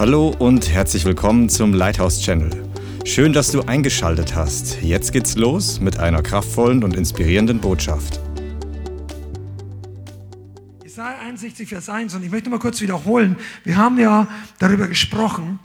Hallo und herzlich willkommen zum Lighthouse Channel. Schön, dass du eingeschaltet hast. Jetzt geht's los mit einer kraftvollen und inspirierenden Botschaft. Jesaja 61, Vers 1 und ich möchte mal kurz wiederholen. Wir haben ja darüber gesprochen,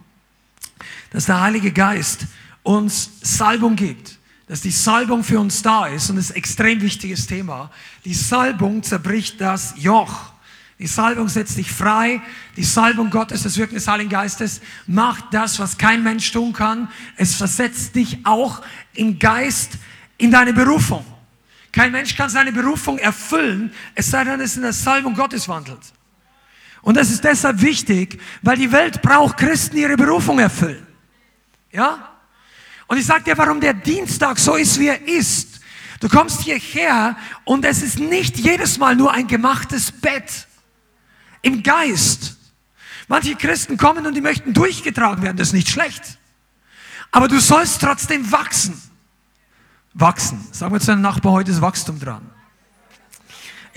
dass der Heilige Geist uns Salbung gibt, dass die Salbung für uns da ist und das ist ein extrem wichtiges Thema. Die Salbung zerbricht das Joch. Die Salbung setzt dich frei. Die Salbung Gottes, das Wirken des Heiligen Geistes, macht das, was kein Mensch tun kann. Es versetzt dich auch im Geist in deine Berufung. Kein Mensch kann seine Berufung erfüllen, es sei denn, es in der Salbung Gottes wandelt. Und das ist deshalb wichtig, weil die Welt braucht Christen, die ihre Berufung erfüllen. Ja? Und ich sage dir, warum der Dienstag so ist, wie er ist. Du kommst hierher und es ist nicht jedes Mal nur ein gemachtes Bett im Geist. Manche Christen kommen und die möchten durchgetragen werden, das ist nicht schlecht. Aber du sollst trotzdem wachsen. Wachsen. Sagen wir zu deinem Nachbar, heute ist Wachstum dran.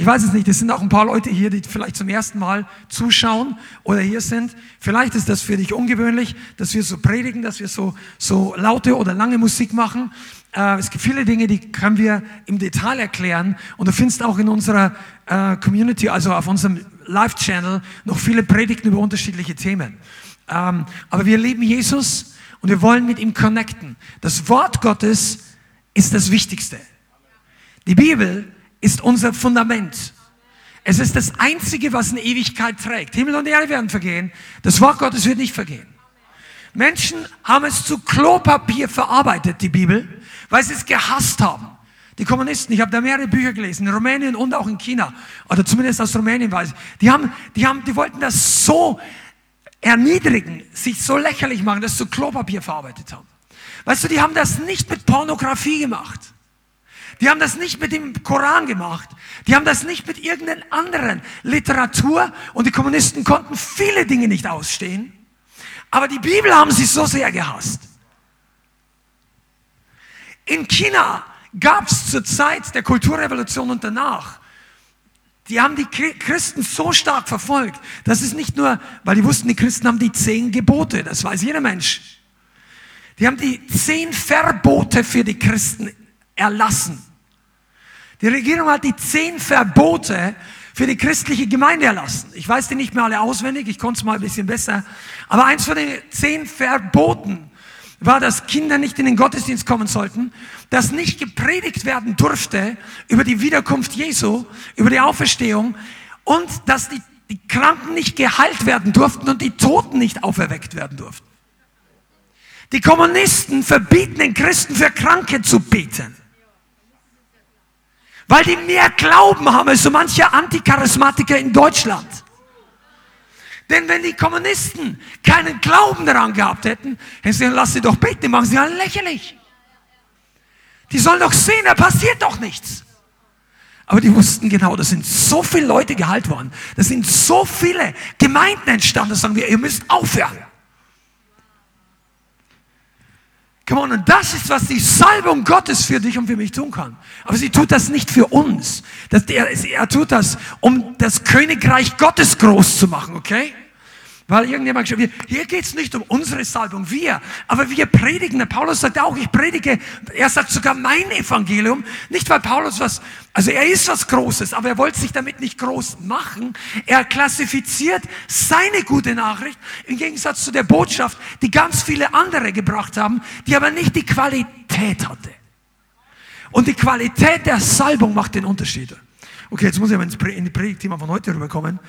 Ich weiß es nicht, es sind auch ein paar Leute hier, die vielleicht zum ersten Mal zuschauen oder hier sind. Vielleicht ist das für dich ungewöhnlich, dass wir so predigen, dass wir so, so laute oder lange Musik machen. Äh, es gibt viele Dinge, die können wir im Detail erklären. Und du findest auch in unserer äh, Community, also auf unserem Live-Channel noch viele Predigten über unterschiedliche Themen. Ähm, aber wir lieben Jesus und wir wollen mit ihm connecten. Das Wort Gottes ist das Wichtigste. Die Bibel ist unser Fundament. Es ist das Einzige, was in Ewigkeit trägt. Himmel und Erde werden vergehen. Das Wort Gottes wird nicht vergehen. Menschen haben es zu Klopapier verarbeitet, die Bibel, weil sie es gehasst haben. Die Kommunisten, ich habe da mehrere Bücher gelesen, in Rumänien und auch in China, oder zumindest aus Rumänien weiß ich, die, haben, die, haben, die wollten das so erniedrigen, sich so lächerlich machen, dass sie Klopapier verarbeitet haben. Weißt du, die haben das nicht mit Pornografie gemacht. Die haben das nicht mit dem Koran gemacht. Die haben das nicht mit irgendeiner anderen Literatur. Und die Kommunisten konnten viele Dinge nicht ausstehen. Aber die Bibel haben sie so sehr gehasst. In China gab es zur Zeit der Kulturrevolution und danach, die haben die Christen so stark verfolgt, dass es nicht nur, weil die wussten, die Christen haben die zehn Gebote, das weiß jeder Mensch. Die haben die zehn Verbote für die Christen erlassen. Die Regierung hat die zehn Verbote für die christliche Gemeinde erlassen. Ich weiß die nicht mehr alle auswendig, ich konnte es mal ein bisschen besser. Aber eins von den zehn Verboten war, dass Kinder nicht in den Gottesdienst kommen sollten, dass nicht gepredigt werden durfte über die Wiederkunft Jesu, über die Auferstehung und dass die, die Kranken nicht geheilt werden durften und die Toten nicht auferweckt werden durften. Die Kommunisten verbieten den Christen für Kranke zu beten. Weil die mehr Glauben haben als so mancher Anticharismatiker in Deutschland. Denn wenn die Kommunisten keinen Glauben daran gehabt hätten, hätten sie gesagt, lass sie doch beten, machen sie alle lächerlich. Die sollen doch sehen, da passiert doch nichts. Aber die wussten genau, da sind so viele Leute geheilt worden. Da sind so viele Gemeinden entstanden, da sagen wir, ihr müsst aufhören. Come on, und das ist, was die Salbung Gottes für dich und für mich tun kann. Aber sie tut das nicht für uns. Das, er, er tut das, um das Königreich Gottes groß zu machen, okay? Weil irgendjemand gesagt hat, hier geht's nicht um unsere Salbung, wir, aber wir predigen. Der Paulus sagt auch, ich predige, er sagt sogar mein Evangelium, nicht weil Paulus was, also er ist was Großes, aber er wollte sich damit nicht groß machen. Er klassifiziert seine gute Nachricht im Gegensatz zu der Botschaft, die ganz viele andere gebracht haben, die aber nicht die Qualität hatte. Und die Qualität der Salbung macht den Unterschied. Okay, jetzt muss ich mal in die Predigtthema von heute rüberkommen.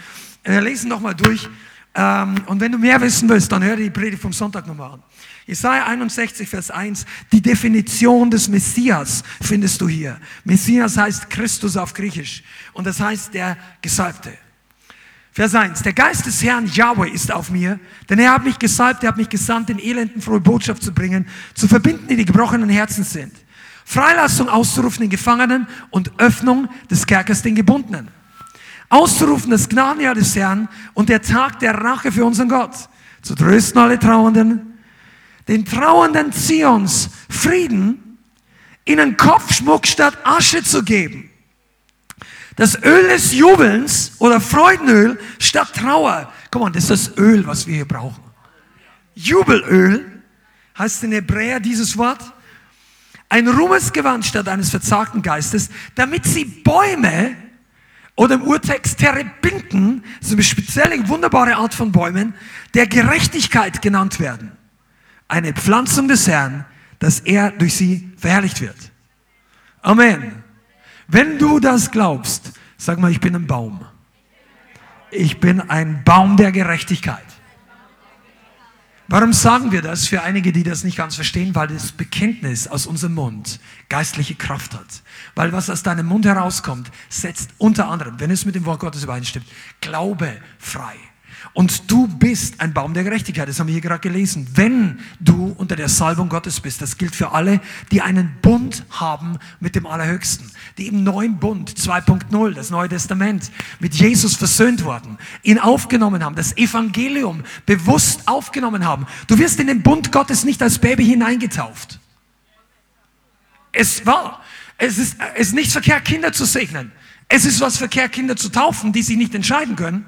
Wir lesen nochmal durch ähm, und wenn du mehr wissen willst, dann hör die Predigt vom Sonntag nochmal an. Jesaja 61, Vers 1. Die Definition des Messias findest du hier. Messias heißt Christus auf Griechisch. Und das heißt der Gesalbte. Vers 1. Der Geist des Herrn Yahweh ist auf mir, denn er hat mich gesalbt, er hat mich gesandt, den Elenden frohe Botschaft zu bringen, zu verbinden, die die gebrochenen Herzen sind. Freilassung auszurufen den Gefangenen und Öffnung des Kerkers den Gebundenen auszurufen das Gnadenjahr des Herrn und der Tag der Rache für unseren Gott, zu trösten alle Trauernden, den Trauernden Zions Frieden, ihnen Kopfschmuck statt Asche zu geben, das Öl des Jubelns oder Freudenöl statt Trauer. Guck mal, das ist das Öl, was wir hier brauchen. Jubelöl, heißt in Hebräer dieses Wort, ein Ruhmesgewand statt eines verzagten Geistes, damit sie Bäume oder im Urtext Terebinten, so eine spezielle, wunderbare Art von Bäumen, der Gerechtigkeit genannt werden. Eine Pflanzung des Herrn, dass er durch sie verherrlicht wird. Amen. Wenn du das glaubst, sag mal, ich bin ein Baum. Ich bin ein Baum der Gerechtigkeit. Warum sagen wir das für einige, die das nicht ganz verstehen? Weil das Bekenntnis aus unserem Mund geistliche Kraft hat. Weil was aus deinem Mund herauskommt, setzt unter anderem, wenn es mit dem Wort Gottes übereinstimmt, Glaube frei. Und du bist ein Baum der Gerechtigkeit. Das haben wir hier gerade gelesen. Wenn du unter der Salbung Gottes bist, das gilt für alle, die einen Bund haben mit dem Allerhöchsten, die im neuen Bund 2.0, das Neue Testament, mit Jesus versöhnt worden, ihn aufgenommen haben, das Evangelium bewusst aufgenommen haben. Du wirst in den Bund Gottes nicht als Baby hineingetauft. Es war, es ist, es ist nicht verkehrt, Kinder zu segnen. Es ist was verkehrt, Kinder zu taufen, die sich nicht entscheiden können.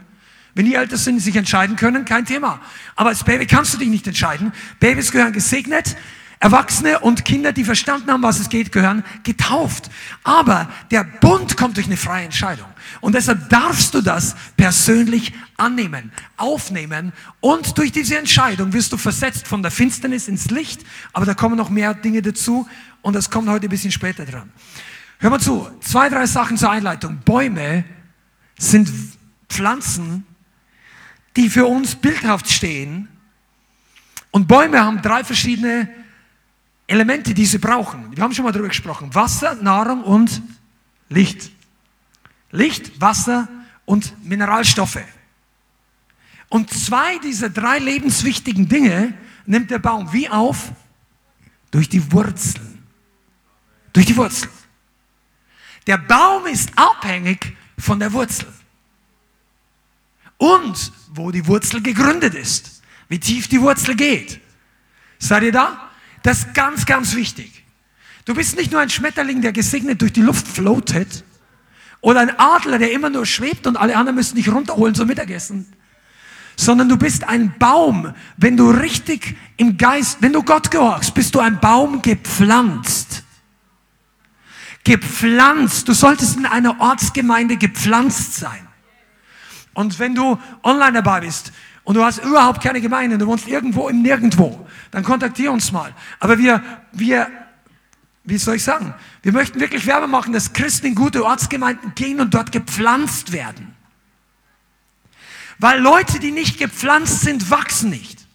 Wenn die älter sind, sich entscheiden können, kein Thema. Aber als Baby kannst du dich nicht entscheiden. Babys gehören gesegnet. Erwachsene und Kinder, die verstanden haben, was es geht, gehören getauft. Aber der Bund kommt durch eine freie Entscheidung. Und deshalb darfst du das persönlich annehmen, aufnehmen. Und durch diese Entscheidung wirst du versetzt von der Finsternis ins Licht. Aber da kommen noch mehr Dinge dazu. Und das kommt heute ein bisschen später dran. Hör mal zu. Zwei, drei Sachen zur Einleitung. Bäume sind Pflanzen, die für uns bildhaft stehen. Und Bäume haben drei verschiedene Elemente, die sie brauchen. Wir haben schon mal darüber gesprochen. Wasser, Nahrung und Licht. Licht, Wasser und Mineralstoffe. Und zwei dieser drei lebenswichtigen Dinge nimmt der Baum wie auf? Durch die Wurzeln. Durch die Wurzeln. Der Baum ist abhängig von der Wurzel und wo die Wurzel gegründet ist, wie tief die Wurzel geht. Seid ihr da? Das ist ganz, ganz wichtig. Du bist nicht nur ein Schmetterling, der gesegnet durch die Luft floatet, oder ein Adler, der immer nur schwebt und alle anderen müssen dich runterholen zum Mittagessen, sondern du bist ein Baum. Wenn du richtig im Geist, wenn du Gott gehorchst, bist du ein Baum gepflanzt. Gepflanzt. Du solltest in einer Ortsgemeinde gepflanzt sein. Und wenn du online dabei bist und du hast überhaupt keine Gemeinde, du wohnst irgendwo im Nirgendwo, dann kontaktiere uns mal. Aber wir, wir, wie soll ich sagen, wir möchten wirklich Werbung machen, dass Christen in gute Ortsgemeinden gehen und dort gepflanzt werden. Weil Leute, die nicht gepflanzt sind, wachsen nicht.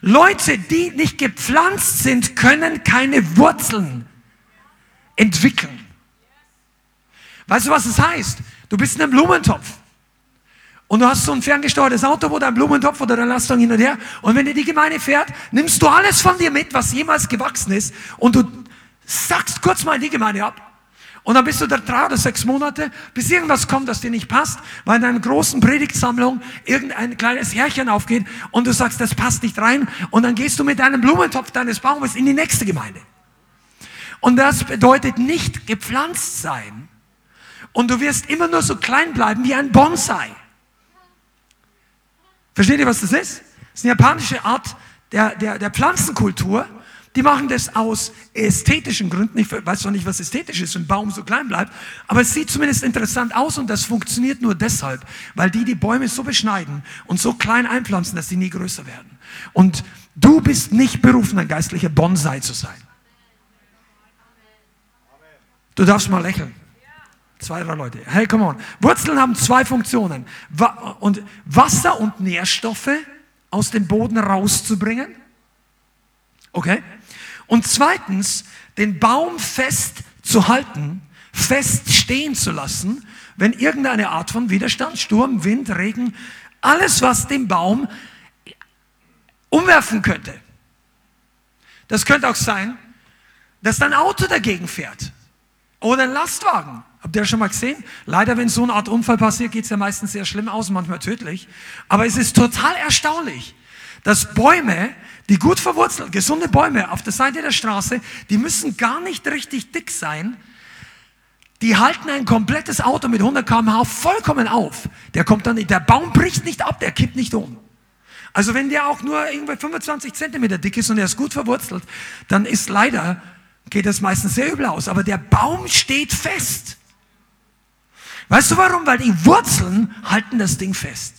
Leute, die nicht gepflanzt sind, können keine Wurzeln entwickeln. Weißt du, was es das heißt? Du bist in einem Blumentopf. Und du hast so ein ferngesteuertes Auto, wo dein Blumentopf oder dein Lastwagen hin und her. Und wenn dir die Gemeinde fährt, nimmst du alles von dir mit, was jemals gewachsen ist. Und du sagst kurz mal die Gemeinde ab. Und dann bist du da drei oder sechs Monate, bis irgendwas kommt, das dir nicht passt, weil in einer großen Predigtsammlung irgendein kleines Härchen aufgeht und du sagst, das passt nicht rein. Und dann gehst du mit deinem Blumentopf deines Baumes in die nächste Gemeinde. Und das bedeutet nicht gepflanzt sein. Und du wirst immer nur so klein bleiben wie ein Bonsai. Versteht ihr, was das ist? Das ist eine japanische Art der, der, der Pflanzenkultur. Die machen das aus ästhetischen Gründen. Ich weiß zwar nicht, was ästhetisch ist, wenn ein Baum so klein bleibt, aber es sieht zumindest interessant aus und das funktioniert nur deshalb, weil die die Bäume so beschneiden und so klein einpflanzen, dass sie nie größer werden. Und du bist nicht berufen, ein geistlicher Bonsai zu sein. Du darfst mal lächeln. Zwei, drei Leute. Hey, come on. Wurzeln haben zwei Funktionen. und Wasser und Nährstoffe aus dem Boden rauszubringen. Okay? Und zweitens, den Baum fest zu halten, fest stehen zu lassen, wenn irgendeine Art von Widerstand, Sturm, Wind, Regen, alles, was den Baum umwerfen könnte. Das könnte auch sein, dass dein Auto dagegen fährt oder ein Lastwagen Habt ihr das schon mal gesehen? Leider, wenn so eine Art Unfall passiert, geht es ja meistens sehr schlimm aus, manchmal tödlich. Aber es ist total erstaunlich, dass Bäume, die gut verwurzelt, gesunde Bäume auf der Seite der Straße, die müssen gar nicht richtig dick sein. Die halten ein komplettes Auto mit 100 km/h vollkommen auf. Der kommt dann, der Baum bricht nicht ab, der kippt nicht um. Also wenn der auch nur irgendwie 25 Zentimeter dick ist und er ist gut verwurzelt, dann ist leider, geht das meistens sehr übel aus. Aber der Baum steht fest. Weißt du warum? Weil die Wurzeln halten das Ding fest.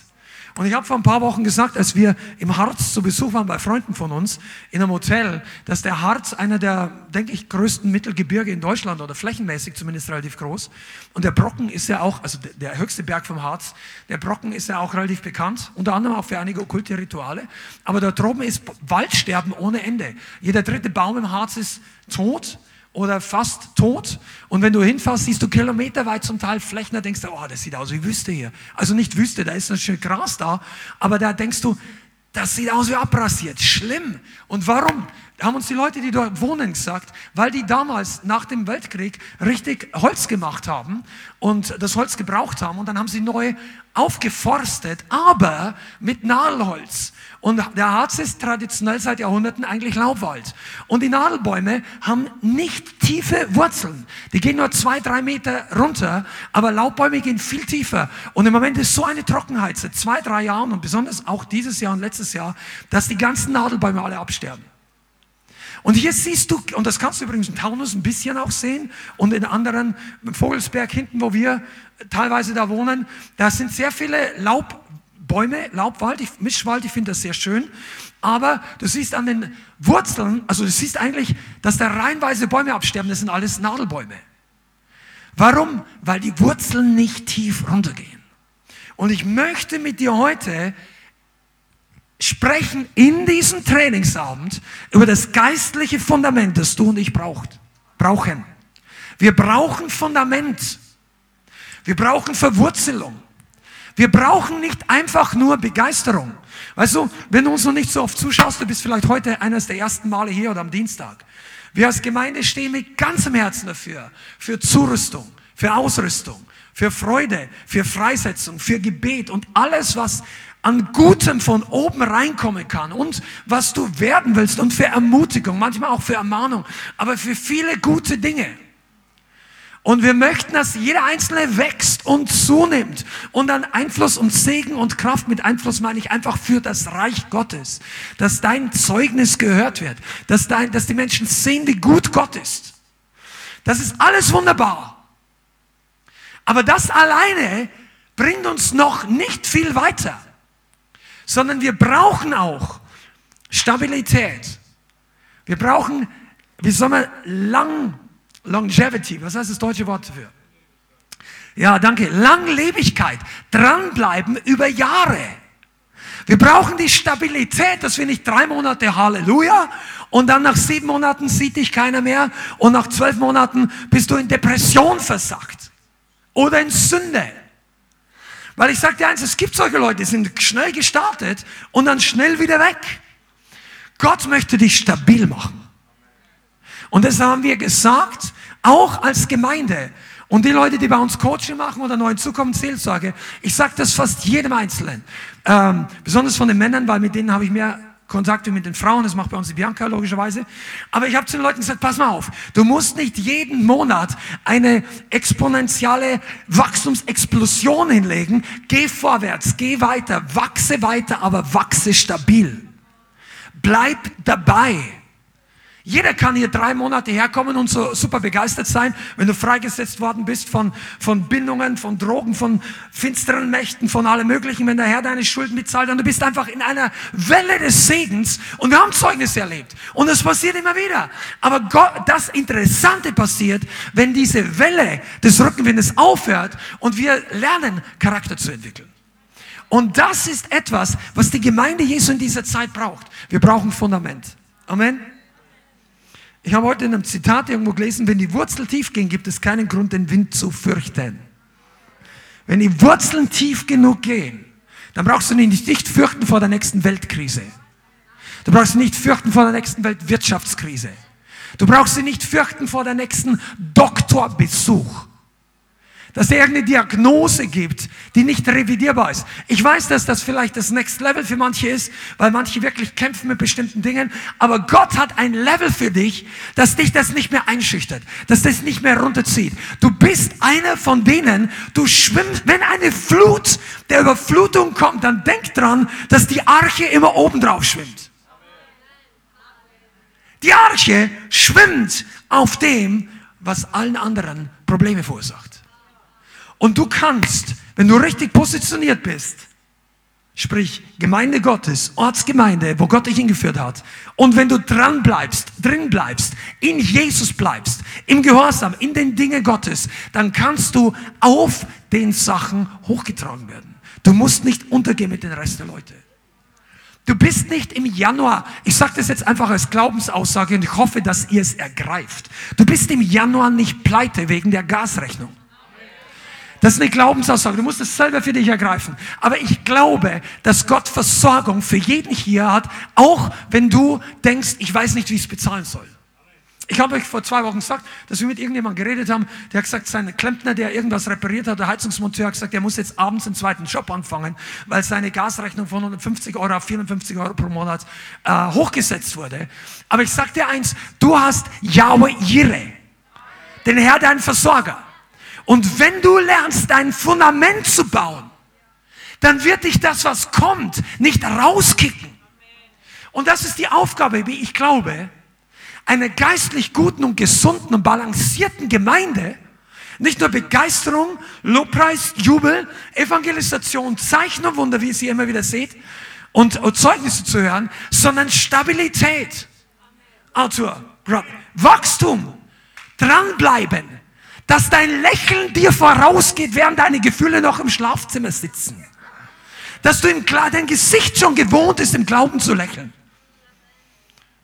Und ich habe vor ein paar Wochen gesagt, als wir im Harz zu Besuch waren bei Freunden von uns in einem Hotel, dass der Harz einer der, denke ich, größten Mittelgebirge in Deutschland oder flächenmäßig zumindest relativ groß. Und der Brocken ist ja auch, also der höchste Berg vom Harz, der Brocken ist ja auch relativ bekannt, unter anderem auch für einige okkulte Rituale. Aber da droben ist Waldsterben ohne Ende. Jeder dritte Baum im Harz ist tot oder fast tot. Und wenn du hinfährst, siehst du kilometerweit zum Teil Flächen, da denkst du, oh, das sieht aus wie Wüste hier. Also nicht Wüste, da ist ein schön Gras da, aber da denkst du, das sieht aus wie abrasiert. Schlimm. Und warum? Haben uns die Leute, die dort wohnen, gesagt, weil die damals nach dem Weltkrieg richtig Holz gemacht haben und das Holz gebraucht haben und dann haben sie neu aufgeforstet, aber mit Nadelholz. Und der Harz ist traditionell seit Jahrhunderten eigentlich Laubwald. Und die Nadelbäume haben nicht tiefe Wurzeln. Die gehen nur zwei, drei Meter runter, aber Laubbäume gehen viel tiefer. Und im Moment ist so eine Trockenheit seit zwei, drei Jahren und besonders auch dieses Jahr und letztes Jahr, dass die ganzen Nadelbäume alle absterben. Und hier siehst du, und das kannst du übrigens in Taunus ein bisschen auch sehen und in anderen, Vogelsberg hinten, wo wir teilweise da wohnen, da sind sehr viele Laubbäume, Laubwald, Mischwald, ich finde das sehr schön. Aber du siehst an den Wurzeln, also du siehst eigentlich, dass da reihenweise Bäume absterben, das sind alles Nadelbäume. Warum? Weil die Wurzeln nicht tief runtergehen. Und ich möchte mit dir heute sprechen in diesem Trainingsabend über das geistliche Fundament, das du und ich braucht, brauchen. Wir brauchen Fundament. Wir brauchen Verwurzelung. Wir brauchen nicht einfach nur Begeisterung. Weißt du, wenn du uns noch nicht so oft zuschaust, du bist vielleicht heute eines der ersten Male hier oder am Dienstag. Wir als Gemeinde stehen mit ganzem Herzen dafür, für Zurüstung, für Ausrüstung, für Freude, für Freisetzung, für Gebet und alles, was an Gutem von oben reinkommen kann und was du werden willst und für Ermutigung, manchmal auch für Ermahnung, aber für viele gute Dinge. Und wir möchten, dass jeder Einzelne wächst und zunimmt und an Einfluss und Segen und Kraft mit Einfluss meine ich einfach für das Reich Gottes, dass dein Zeugnis gehört wird, dass, dein, dass die Menschen sehen, wie gut Gott ist. Das ist alles wunderbar. Aber das alleine bringt uns noch nicht viel weiter sondern wir brauchen auch Stabilität. Wir brauchen, wie soll man, Lang, Longevity, was heißt das deutsche Wort dafür? Ja, danke. Langlebigkeit, dranbleiben über Jahre. Wir brauchen die Stabilität, dass wir nicht drei Monate Halleluja und dann nach sieben Monaten sieht dich keiner mehr und nach zwölf Monaten bist du in Depression versackt oder in Sünde. Weil ich sage dir eins, es gibt solche Leute, die sind schnell gestartet und dann schnell wieder weg. Gott möchte dich stabil machen. Und das haben wir gesagt, auch als Gemeinde. Und die Leute, die bei uns Coaching machen oder neu hinzukommen, Seelsorge, ich sage das fast jedem Einzelnen. Ähm, besonders von den Männern, weil mit denen habe ich mehr Kontakte mit den Frauen, das macht bei uns die Bianca logischerweise. Aber ich habe zu den Leuten gesagt, pass mal auf, du musst nicht jeden Monat eine exponentielle Wachstumsexplosion hinlegen. Geh vorwärts, geh weiter, wachse weiter, aber wachse stabil. Bleib dabei. Jeder kann hier drei Monate herkommen und so super begeistert sein, wenn du freigesetzt worden bist von, von Bindungen, von Drogen, von finsteren Mächten, von allem Möglichen, wenn der Herr deine Schulden bezahlt und du bist einfach in einer Welle des Segens und wir haben Zeugnis erlebt und es passiert immer wieder. Aber Gott, das Interessante passiert, wenn diese Welle des Rückenwindes aufhört und wir lernen, Charakter zu entwickeln. Und das ist etwas, was die Gemeinde Jesu in dieser Zeit braucht. Wir brauchen Fundament. Amen. Ich habe heute in einem Zitat irgendwo gelesen, wenn die Wurzeln tief gehen, gibt es keinen Grund, den Wind zu fürchten. Wenn die Wurzeln tief genug gehen, dann brauchst du dich nicht fürchten vor der nächsten Weltkrise. Du brauchst dich nicht fürchten vor der nächsten Weltwirtschaftskrise. Du brauchst dich nicht fürchten vor der nächsten Doktorbesuch. Dass er irgendeine Diagnose gibt, die nicht revidierbar ist. Ich weiß, dass das vielleicht das Next Level für manche ist, weil manche wirklich kämpfen mit bestimmten Dingen, aber Gott hat ein Level für dich, dass dich das nicht mehr einschüchtert, dass das nicht mehr runterzieht. Du bist einer von denen, du schwimmst, wenn eine Flut der Überflutung kommt, dann denk dran, dass die Arche immer oben drauf schwimmt. Die Arche schwimmt auf dem, was allen anderen Probleme verursacht. Und du kannst, wenn du richtig positioniert bist, sprich Gemeinde Gottes, Ortsgemeinde, wo Gott dich hingeführt hat, und wenn du dran bleibst, drin bleibst, in Jesus bleibst, im Gehorsam, in den Dingen Gottes, dann kannst du auf den Sachen hochgetragen werden. Du musst nicht untergehen mit den Rest der Leute. Du bist nicht im Januar, ich sage das jetzt einfach als Glaubensaussage und ich hoffe, dass ihr es ergreift. Du bist im Januar nicht pleite wegen der Gasrechnung. Das ist eine Glaubensaussage. Du musst es selber für dich ergreifen. Aber ich glaube, dass Gott Versorgung für jeden hier hat, auch wenn du denkst, ich weiß nicht, wie ich es bezahlen soll. Ich habe euch vor zwei Wochen gesagt, dass wir mit irgendjemandem geredet haben, der hat gesagt, sein Klempner, der irgendwas repariert hat, der Heizungsmonteur hat gesagt, der muss jetzt abends einen zweiten Job anfangen, weil seine Gasrechnung von 150 Euro auf 54 Euro pro Monat äh, hochgesetzt wurde. Aber ich sage dir eins, du hast Yahweh Jireh, den Herr, dein Versorger. Und wenn du lernst, dein Fundament zu bauen, dann wird dich das, was kommt, nicht rauskicken. Und das ist die Aufgabe, wie ich glaube, einer geistlich guten und gesunden und balancierten Gemeinde nicht nur Begeisterung, Lobpreis, Jubel, Evangelisation, Zeichen und Wunder, wie ihr sie immer wieder seht, und, Zeugnisse zu hören, sondern Stabilität. Arthur, Wachstum, dranbleiben, dass dein Lächeln dir vorausgeht, während deine Gefühle noch im Schlafzimmer sitzen. Dass du im, dein Gesicht schon gewohnt ist, im Glauben zu lächeln.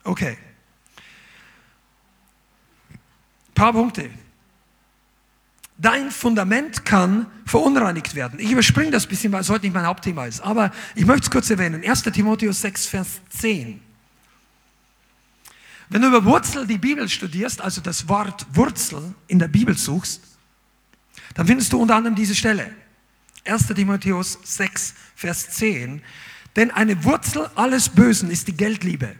Okay. paar Punkte. Dein Fundament kann verunreinigt werden. Ich überspringe das ein bisschen, weil es heute nicht mein Hauptthema ist. Aber ich möchte es kurz erwähnen. 1. Timotheus 6, Vers 10. Wenn du über Wurzel die Bibel studierst, also das Wort Wurzel in der Bibel suchst, dann findest du unter anderem diese Stelle. 1. Timotheus 6, Vers 10. Denn eine Wurzel alles Bösen ist die Geldliebe,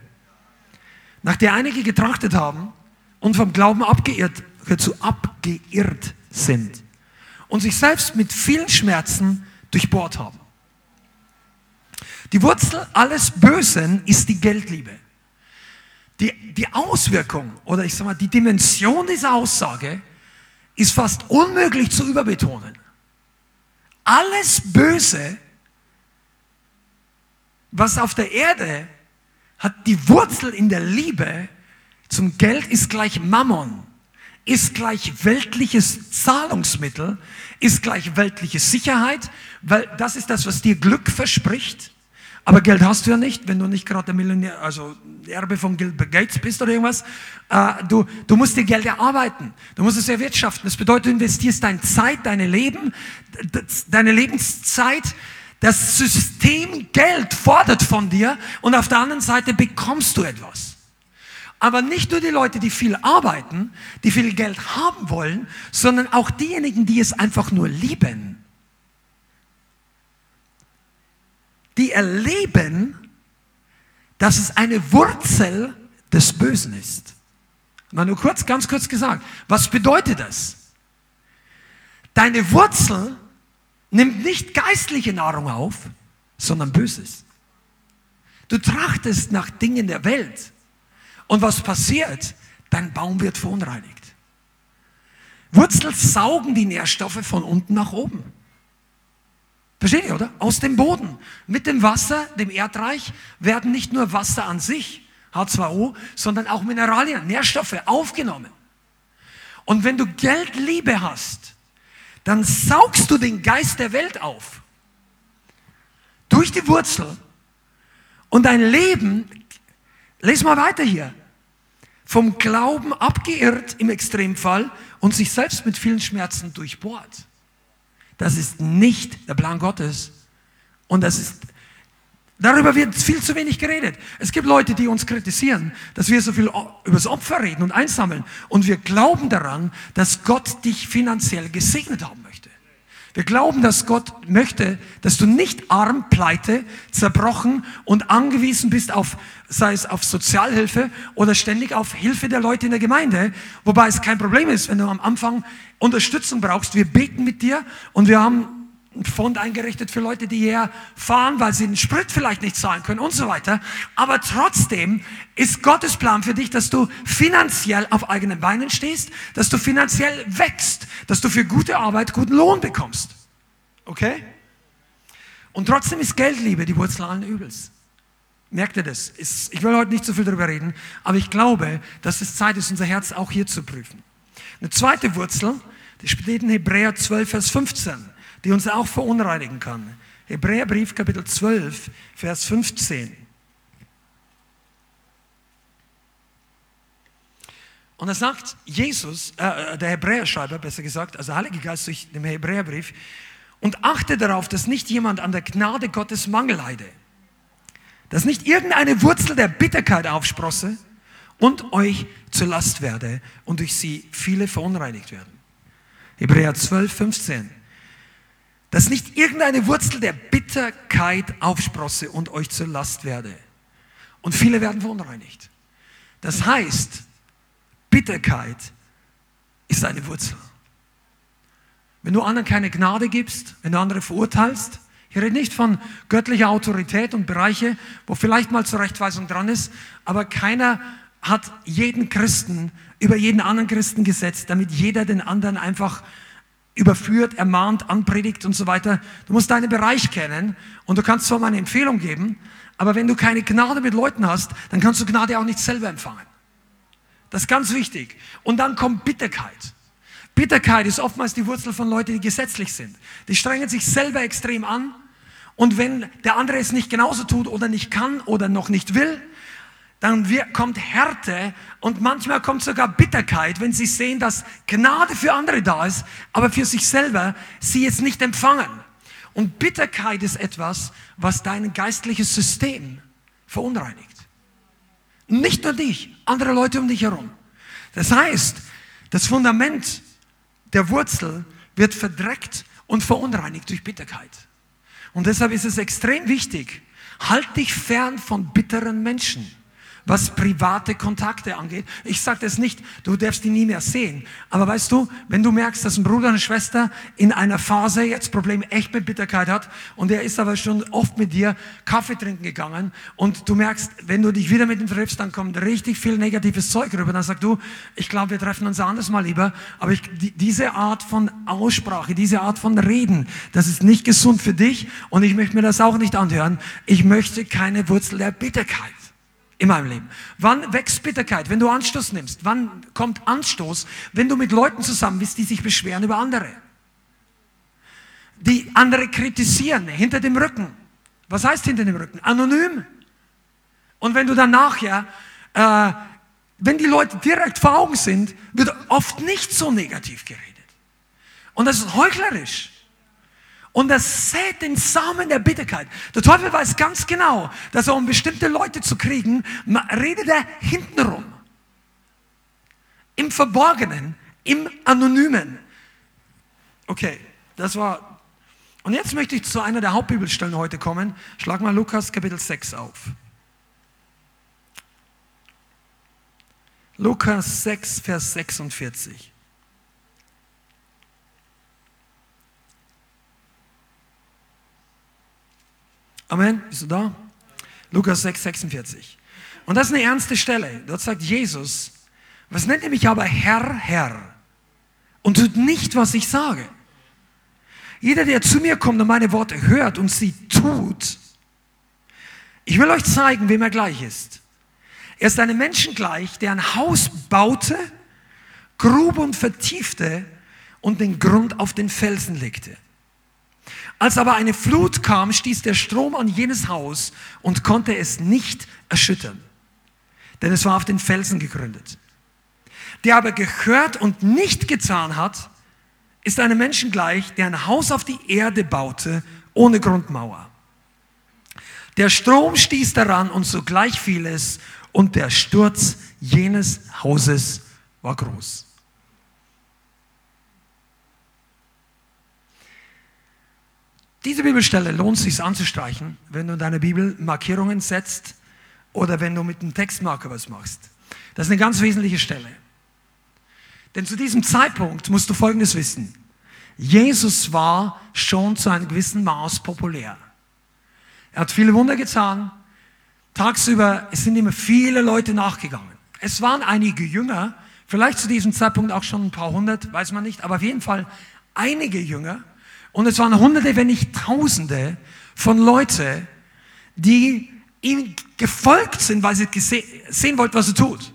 nach der einige getrachtet haben und vom Glauben abgeirrt, dazu abgeirrt sind und sich selbst mit vielen Schmerzen durchbohrt haben. Die Wurzel alles Bösen ist die Geldliebe. Die, die Auswirkung oder ich sag mal, die Dimension dieser Aussage ist fast unmöglich zu überbetonen. Alles Böse, was auf der Erde hat die Wurzel in der Liebe zum Geld ist gleich Mammon, ist gleich weltliches Zahlungsmittel, ist gleich weltliche Sicherheit, weil das ist das, was dir Glück verspricht. Aber Geld hast du ja nicht, wenn du nicht gerade Millionär, also Erbe von Bill Gates bist oder irgendwas. Äh, du, du musst dir Geld erarbeiten. Du musst es erwirtschaften. Das bedeutet, du investierst deine Zeit, deine Leben, deine Lebenszeit. Das System Geld fordert von dir und auf der anderen Seite bekommst du etwas. Aber nicht nur die Leute, die viel arbeiten, die viel Geld haben wollen, sondern auch diejenigen, die es einfach nur lieben. Die erleben, dass es eine Wurzel des Bösen ist. Mal nur kurz, ganz kurz gesagt. Was bedeutet das? Deine Wurzel nimmt nicht geistliche Nahrung auf, sondern Böses. Du trachtest nach Dingen der Welt. Und was passiert? Dein Baum wird verunreinigt. Wurzeln saugen die Nährstoffe von unten nach oben. Versteht ihr, oder? Aus dem Boden. Mit dem Wasser, dem Erdreich, werden nicht nur Wasser an sich, H2O, sondern auch Mineralien, Nährstoffe aufgenommen. Und wenn du Geldliebe hast, dann saugst du den Geist der Welt auf. Durch die Wurzel. Und dein Leben Les mal weiter hier. Vom Glauben abgeirrt im Extremfall und sich selbst mit vielen Schmerzen durchbohrt. Das ist nicht der Plan Gottes. Und das ist, Darüber wird viel zu wenig geredet. Es gibt Leute, die uns kritisieren, dass wir so viel über das Opfer reden und einsammeln. Und wir glauben daran, dass Gott dich finanziell gesegnet haben. Wir glauben, dass Gott möchte, dass du nicht arm, pleite, zerbrochen und angewiesen bist auf, sei es auf Sozialhilfe oder ständig auf Hilfe der Leute in der Gemeinde. Wobei es kein Problem ist, wenn du am Anfang Unterstützung brauchst. Wir beten mit dir und wir haben ein Fond eingerichtet für Leute, die hierher fahren, weil sie den Sprit vielleicht nicht zahlen können und so weiter. Aber trotzdem ist Gottes Plan für dich, dass du finanziell auf eigenen Beinen stehst, dass du finanziell wächst, dass du für gute Arbeit guten Lohn bekommst. Okay? Und trotzdem ist Geldliebe die Wurzel allen Übels. Merkt ihr das? Ich will heute nicht so viel darüber reden, aber ich glaube, dass es Zeit ist, unser Herz auch hier zu prüfen. Eine zweite Wurzel, die steht in Hebräer 12, Vers 15 die uns auch verunreinigen kann. Hebräerbrief Kapitel 12, Vers 15. Und er sagt, Jesus, äh, äh, der Hebräerschreiber besser gesagt, also Heilige Geist durch den Hebräerbrief, und achte darauf, dass nicht jemand an der Gnade Gottes Mangel leide, dass nicht irgendeine Wurzel der Bitterkeit aufsprosse und euch zur Last werde und durch sie viele verunreinigt werden. Hebräer 12, 15 dass nicht irgendeine Wurzel der Bitterkeit aufsprosse und euch zur Last werde. Und viele werden verunreinigt. Das heißt, Bitterkeit ist eine Wurzel. Wenn du anderen keine Gnade gibst, wenn du andere verurteilst, ich rede nicht von göttlicher Autorität und Bereiche, wo vielleicht mal Zurechtweisung dran ist, aber keiner hat jeden Christen über jeden anderen Christen gesetzt, damit jeder den anderen einfach überführt, ermahnt, anpredigt und so weiter. Du musst deinen Bereich kennen und du kannst zwar mal eine Empfehlung geben, aber wenn du keine Gnade mit Leuten hast, dann kannst du Gnade auch nicht selber empfangen. Das ist ganz wichtig. Und dann kommt Bitterkeit. Bitterkeit ist oftmals die Wurzel von Leuten, die gesetzlich sind. Die strengen sich selber extrem an und wenn der andere es nicht genauso tut oder nicht kann oder noch nicht will, dann kommt Härte und manchmal kommt sogar Bitterkeit, wenn sie sehen, dass Gnade für andere da ist, aber für sich selber sie es nicht empfangen. Und Bitterkeit ist etwas, was dein geistliches System verunreinigt. Nicht nur dich, andere Leute um dich herum. Das heißt, das Fundament der Wurzel wird verdreckt und verunreinigt durch Bitterkeit. Und deshalb ist es extrem wichtig, halt dich fern von bitteren Menschen was private Kontakte angeht. Ich sage das nicht, du darfst die nie mehr sehen. Aber weißt du, wenn du merkst, dass ein Bruder, eine Schwester in einer Phase jetzt Probleme echt mit Bitterkeit hat und er ist aber schon oft mit dir Kaffee trinken gegangen und du merkst, wenn du dich wieder mit ihm triffst, dann kommt richtig viel negatives Zeug rüber. Dann sagst du, ich glaube, wir treffen uns anders mal lieber. Aber ich, die, diese Art von Aussprache, diese Art von Reden, das ist nicht gesund für dich und ich möchte mir das auch nicht anhören. Ich möchte keine Wurzel der Bitterkeit in meinem Leben. Wann wächst Bitterkeit? Wenn du Anstoß nimmst. Wann kommt Anstoß? Wenn du mit Leuten zusammen bist, die sich beschweren über andere. Die andere kritisieren hinter dem Rücken. Was heißt hinter dem Rücken? Anonym. Und wenn du dann nachher, äh, wenn die Leute direkt vor Augen sind, wird oft nicht so negativ geredet. Und das ist heuchlerisch. Und das sät den Samen der Bitterkeit. Der Teufel weiß ganz genau, dass er, um bestimmte Leute zu kriegen, redet er hintenrum. Im Verborgenen, im Anonymen. Okay, das war. Und jetzt möchte ich zu einer der Hauptbibelstellen heute kommen. Schlag mal Lukas Kapitel 6 auf. Lukas 6, Vers 46. Amen. Bist du da? Lukas 6, 46. Und das ist eine ernste Stelle. Dort sagt Jesus, was nennt ihr mich aber Herr, Herr? Und tut nicht, was ich sage. Jeder, der zu mir kommt und meine Worte hört und sie tut, ich will euch zeigen, wem er gleich ist. Er ist einem Menschen gleich, der ein Haus baute, grub und vertiefte und den Grund auf den Felsen legte. Als aber eine Flut kam, stieß der Strom an jenes Haus und konnte es nicht erschüttern, denn es war auf den Felsen gegründet. Der aber gehört und nicht getan hat, ist einem Menschen gleich, der ein Haus auf die Erde baute, ohne Grundmauer. Der Strom stieß daran und sogleich fiel es und der Sturz jenes Hauses war groß. Diese Bibelstelle lohnt sich anzustreichen, wenn du in deiner Bibel Markierungen setzt oder wenn du mit einem Textmarker was machst. Das ist eine ganz wesentliche Stelle. Denn zu diesem Zeitpunkt musst du Folgendes wissen. Jesus war schon zu einem gewissen Maß populär. Er hat viele Wunder getan. Tagsüber sind immer viele Leute nachgegangen. Es waren einige Jünger, vielleicht zu diesem Zeitpunkt auch schon ein paar hundert, weiß man nicht, aber auf jeden Fall einige Jünger. Und es waren hunderte, wenn nicht tausende von Leuten, die ihm gefolgt sind, weil sie sehen wollten, was er tut.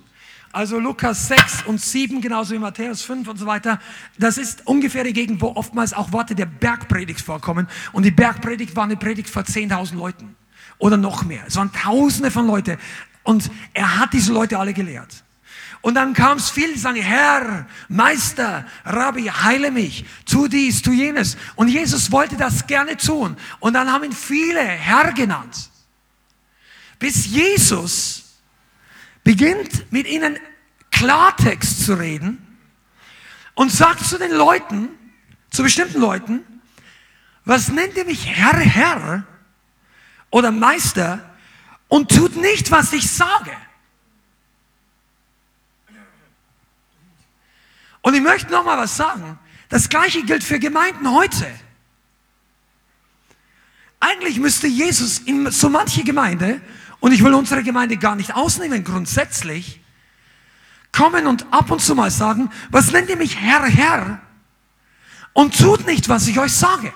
Also Lukas 6 und 7, genauso wie Matthäus 5 und so weiter. Das ist ungefähr die Gegend, wo oftmals auch Worte der Bergpredigt vorkommen. Und die Bergpredigt war eine Predigt vor 10.000 Leuten. Oder noch mehr. Es waren Tausende von Leuten. Und er hat diese Leute alle gelehrt. Und dann kam es viel, die sagen, Herr, Meister, Rabbi, heile mich, tu dies, tu jenes. Und Jesus wollte das gerne tun. Und dann haben ihn viele Herr genannt. Bis Jesus beginnt mit ihnen Klartext zu reden und sagt zu den Leuten, zu bestimmten Leuten, was nennt ihr mich Herr, Herr oder Meister und tut nicht, was ich sage. Und ich möchte noch mal was sagen. Das gleiche gilt für Gemeinden heute. Eigentlich müsste Jesus in so manche Gemeinde und ich will unsere Gemeinde gar nicht ausnehmen, grundsätzlich, kommen und ab und zu mal sagen, was nennt ihr mich Herr, Herr? Und tut nicht, was ich euch sage.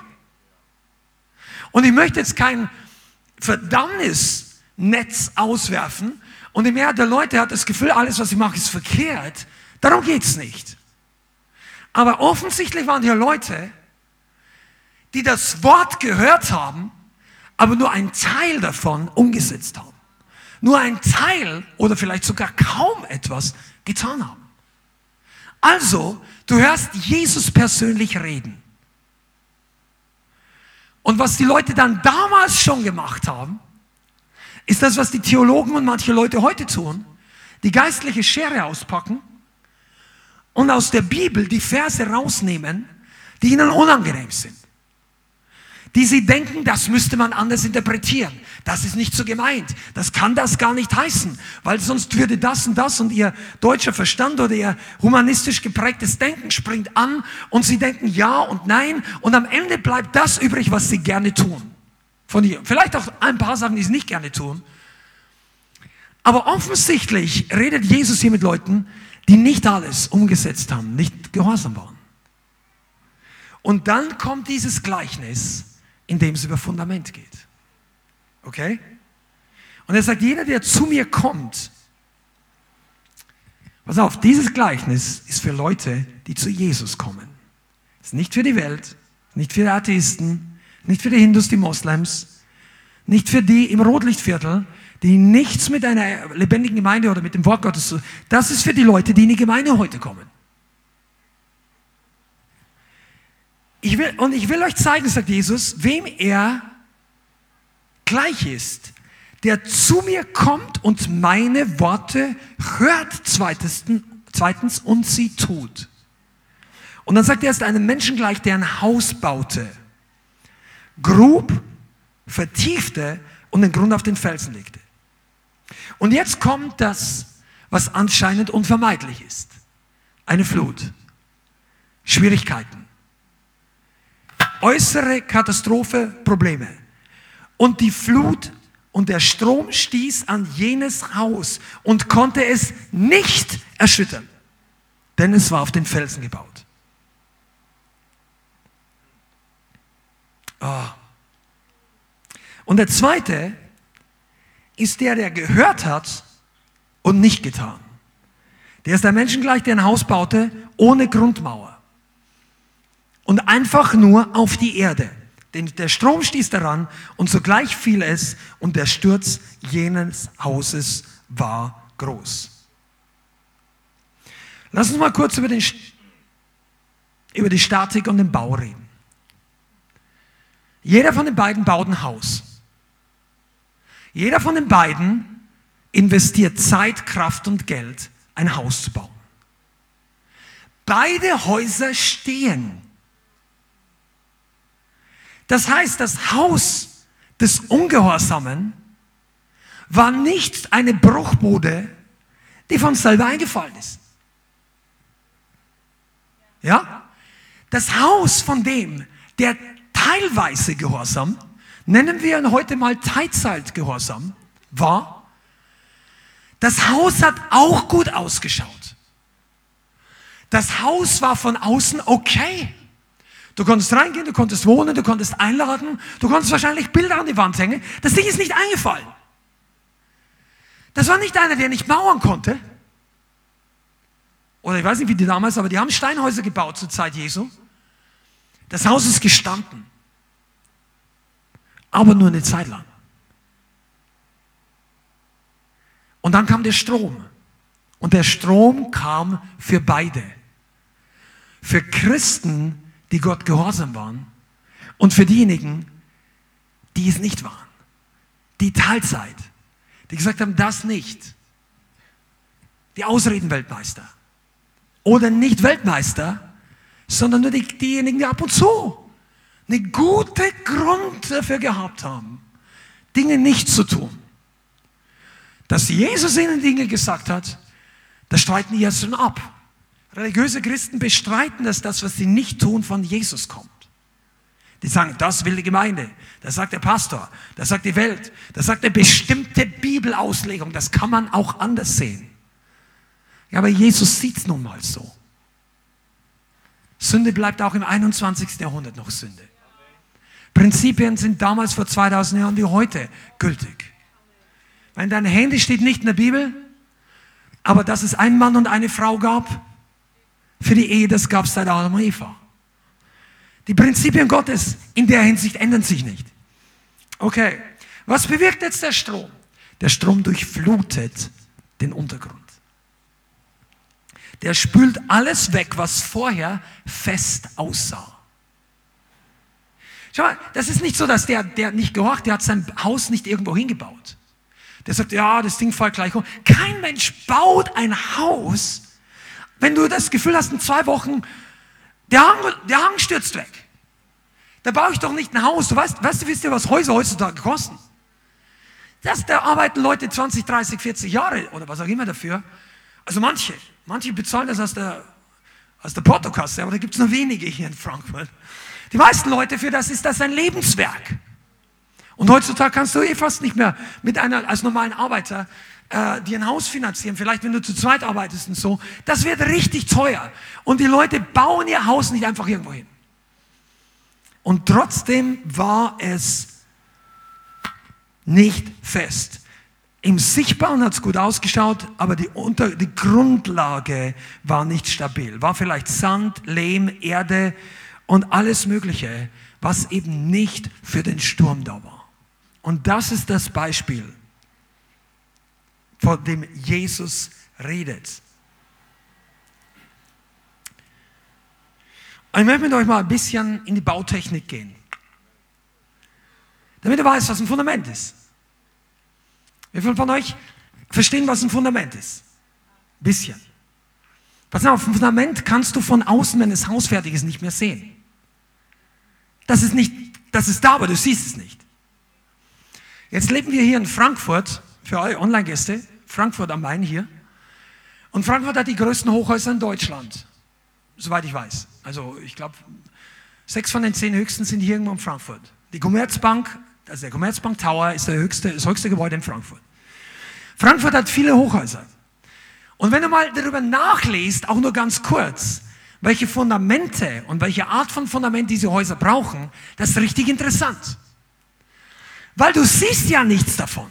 Und ich möchte jetzt kein Verdammnisnetz auswerfen und die Mehrheit der Leute hat das Gefühl, alles, was ich mache, ist verkehrt. Darum geht's nicht. Aber offensichtlich waren hier Leute, die das Wort gehört haben, aber nur einen Teil davon umgesetzt haben nur ein Teil oder vielleicht sogar kaum etwas getan haben. Also, du hörst Jesus persönlich reden. Und was die Leute dann damals schon gemacht haben, ist das, was die Theologen und manche Leute heute tun, die geistliche Schere auspacken und aus der Bibel die Verse rausnehmen, die ihnen unangenehm sind die sie denken, das müsste man anders interpretieren. Das ist nicht so gemeint. Das kann das gar nicht heißen, weil sonst würde das und das und ihr deutscher Verstand oder ihr humanistisch geprägtes Denken springt an und sie denken ja und nein und am Ende bleibt das übrig, was sie gerne tun. Von ihr. Vielleicht auch ein paar Sachen, die sie nicht gerne tun. Aber offensichtlich redet Jesus hier mit Leuten, die nicht alles umgesetzt haben, nicht gehorsam waren. Und dann kommt dieses Gleichnis, in dem es über Fundament geht. Okay? Und er sagt, jeder, der zu mir kommt, pass auf, dieses Gleichnis ist für Leute, die zu Jesus kommen. Ist nicht für die Welt, nicht für die Atheisten, nicht für die Hindus, die Moslems, nicht für die im Rotlichtviertel, die nichts mit einer lebendigen Gemeinde oder mit dem Wort Gottes zu. Das ist für die Leute, die in die Gemeinde heute kommen. Ich will, und ich will euch zeigen, sagt Jesus, wem er gleich ist. Der zu mir kommt und meine Worte hört, zweitens, und sie tut. Und dann sagt er, er ist einem Menschen gleich, der ein Haus baute, grub, vertiefte und den Grund auf den Felsen legte. Und jetzt kommt das, was anscheinend unvermeidlich ist. Eine Flut. Schwierigkeiten äußere Katastrophe, Probleme. Und die Flut und der Strom stieß an jenes Haus und konnte es nicht erschüttern, denn es war auf den Felsen gebaut. Oh. Und der zweite ist der, der gehört hat und nicht getan. Der ist der Menschen gleich, der ein Haus baute ohne Grundmauer und einfach nur auf die Erde. Denn der Strom stieß daran und sogleich fiel es und der Sturz jenes Hauses war groß. Lass uns mal kurz über, den, über die Statik und den Bau reden. Jeder von den beiden baut ein Haus. Jeder von den beiden investiert Zeit, Kraft und Geld, ein Haus zu bauen. Beide Häuser stehen. Das heißt, das Haus des Ungehorsamen war nicht eine Bruchbude, die von selber eingefallen ist. Ja? Das Haus von dem, der teilweise Gehorsam, nennen wir ihn heute mal Teilzeitgehorsam, war, das Haus hat auch gut ausgeschaut. Das Haus war von außen okay. Du konntest reingehen, du konntest wohnen, du konntest einladen, du konntest wahrscheinlich Bilder an die Wand hängen. Das Ding ist nicht eingefallen. Das war nicht einer, der nicht mauern konnte. Oder ich weiß nicht, wie die damals, aber die haben Steinhäuser gebaut zur Zeit Jesu. Das Haus ist gestanden. Aber nur eine Zeit lang. Und dann kam der Strom. Und der Strom kam für beide. Für Christen, die Gott gehorsam waren. Und für diejenigen, die es nicht waren. Die Teilzeit die gesagt haben, das nicht. Die Ausredenweltmeister. Oder nicht Weltmeister, sondern nur die, diejenigen, die ab und zu eine gute Grund dafür gehabt haben, Dinge nicht zu tun. Dass Jesus ihnen Dinge gesagt hat, das streiten die jetzt schon ab. Religiöse Christen bestreiten, dass das, was sie nicht tun, von Jesus kommt. Die sagen, das will die Gemeinde, das sagt der Pastor, das sagt die Welt, das sagt eine bestimmte Bibelauslegung, das kann man auch anders sehen. Ja, aber Jesus sieht es nun mal so. Sünde bleibt auch im 21. Jahrhundert noch Sünde. Prinzipien sind damals vor 2000 Jahren wie heute gültig. Wenn dein Handy steht nicht in der Bibel, aber dass es einen Mann und eine Frau gab, für die Ehe, das gab es seit Adam und Eva. Die Prinzipien Gottes in der Hinsicht ändern sich nicht. Okay, was bewirkt jetzt der Strom? Der Strom durchflutet den Untergrund. Der spült alles weg, was vorher fest aussah. Schau mal, das ist nicht so, dass der, der nicht gehorcht, der hat sein Haus nicht irgendwo hingebaut. Der sagt, ja, das Ding fällt gleich um. Kein Mensch baut ein Haus, wenn du das Gefühl hast, in zwei Wochen der Hang, der Hang stürzt weg. Da baue ich doch nicht ein Haus. Du weißt, weißt du, wisst ihr, was Häuser heutzutage kosten? Das, da arbeiten Leute 20, 30, 40 Jahre oder was auch immer dafür. Also manche, manche bezahlen das aus der, aus der Portokasse, aber da gibt es nur wenige hier in Frankfurt. Die meisten Leute, für das ist das ein Lebenswerk. Und heutzutage kannst du eh fast nicht mehr mit einer, als normalen Arbeiter äh, dir ein Haus finanzieren, vielleicht wenn du zu zweit arbeitest und so. Das wird richtig teuer. Und die Leute bauen ihr Haus nicht einfach irgendwo hin. Und trotzdem war es nicht fest. Im Sichtbaren hat es gut ausgeschaut, aber die, Unter die Grundlage war nicht stabil. War vielleicht Sand, Lehm, Erde und alles Mögliche, was eben nicht für den Sturm da war. Und das ist das Beispiel von dem Jesus redet. Ich möchte mit euch mal ein bisschen in die Bautechnik gehen. Damit ihr weißt, was ein Fundament ist. Wie viele von euch verstehen, was ein Fundament ist? Ein bisschen. Pass auf, ein Fundament kannst du von außen, wenn es hausfertig ist, nicht mehr sehen. Das ist nicht, das ist da, aber du siehst es nicht. Jetzt leben wir hier in Frankfurt, für eure Online-Gäste, Frankfurt am Main hier. Und Frankfurt hat die größten Hochhäuser in Deutschland, soweit ich weiß. Also ich glaube, sechs von den zehn höchsten sind hier irgendwo in Frankfurt. Die Commerzbank, also der Commerzbank Tower ist der höchste, das höchste Gebäude in Frankfurt. Frankfurt hat viele Hochhäuser. Und wenn du mal darüber nachliest, auch nur ganz kurz, welche Fundamente und welche Art von Fundament diese Häuser brauchen, das ist richtig interessant. Weil du siehst ja nichts davon.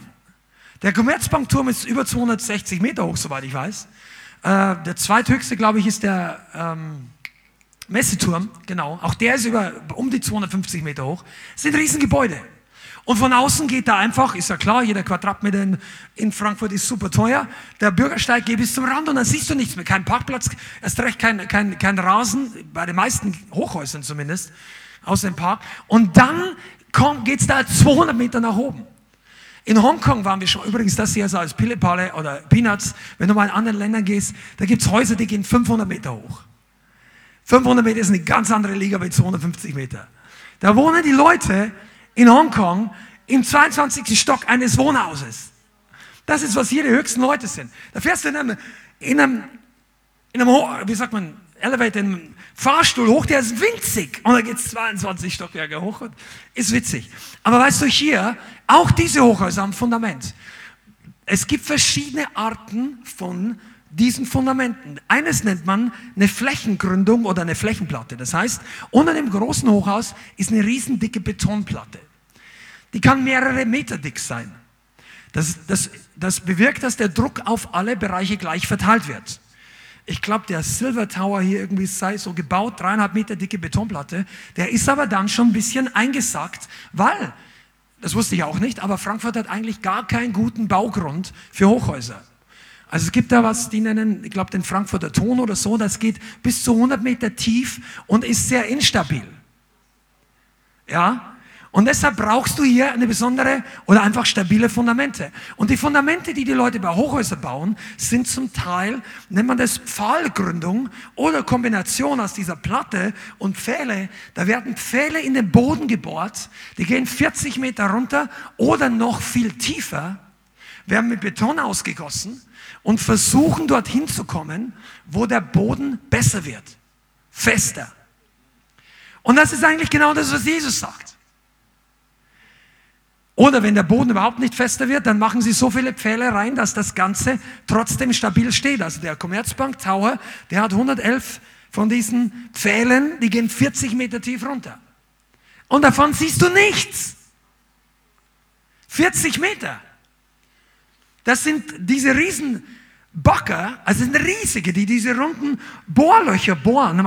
Der Commerzbankturm ist über 260 Meter hoch, soweit ich weiß. Äh, der zweithöchste, glaube ich, ist der ähm, Messeturm, genau. Auch der ist über um die 250 Meter hoch. Das sind Riesengebäude. Und von außen geht da einfach, ist ja klar, jeder Quadratmeter in, in Frankfurt ist super teuer. Der Bürgersteig geht bis zum Rand und dann siehst du nichts mehr. Kein Parkplatz, erst recht kein, kein, kein Rasen, bei den meisten Hochhäusern zumindest, außer dem Park. Und dann geht es da 200 Meter nach oben. In Hongkong waren wir schon, übrigens das hier so als Pillepalle oder Peanuts. Wenn du mal in andere Länder gehst, da gibt es Häuser, die gehen 500 Meter hoch. 500 Meter ist eine ganz andere Liga wie 250 Meter. Da wohnen die Leute in Hongkong im 22. Stock eines Wohnhauses. Das ist, was hier die höchsten Leute sind. Da fährst du in einem, in einem, in einem wie sagt man, Elevator, in einem Fahrstuhl hoch, der ist winzig. Und da geht es 22 Stockwerke hoch. Und ist witzig. Aber weißt du, hier, auch diese Hochhäuser haben Fundament. Es gibt verschiedene Arten von diesen Fundamenten. Eines nennt man eine Flächengründung oder eine Flächenplatte. Das heißt, unter dem großen Hochhaus ist eine riesendicke Betonplatte. Die kann mehrere Meter dick sein. Das, das, das bewirkt, dass der Druck auf alle Bereiche gleich verteilt wird. Ich glaube, der Silver Tower hier irgendwie sei so gebaut, dreieinhalb Meter dicke Betonplatte. Der ist aber dann schon ein bisschen eingesackt, weil, das wusste ich auch nicht, aber Frankfurt hat eigentlich gar keinen guten Baugrund für Hochhäuser. Also es gibt da was, die nennen, ich glaube, den Frankfurter Ton oder so, das geht bis zu 100 Meter tief und ist sehr instabil. Ja, und deshalb brauchst du hier eine besondere oder einfach stabile Fundamente. Und die Fundamente, die die Leute bei Hochhäusern bauen, sind zum Teil, nennt man das Pfahlgründung oder Kombination aus dieser Platte und Pfähle. Da werden Pfähle in den Boden gebohrt, die gehen 40 Meter runter oder noch viel tiefer, werden mit Beton ausgegossen und versuchen dorthin zu kommen, wo der Boden besser wird, fester. Und das ist eigentlich genau das, was Jesus sagt. Oder wenn der Boden überhaupt nicht fester wird, dann machen sie so viele Pfähle rein, dass das Ganze trotzdem stabil steht. Also der Commerzbank Tower, der hat 111 von diesen Pfählen, die gehen 40 Meter tief runter. Und davon siehst du nichts. 40 Meter. Das sind diese riesen Bagger, also sind riesige, die diese runden Bohrlöcher bohren.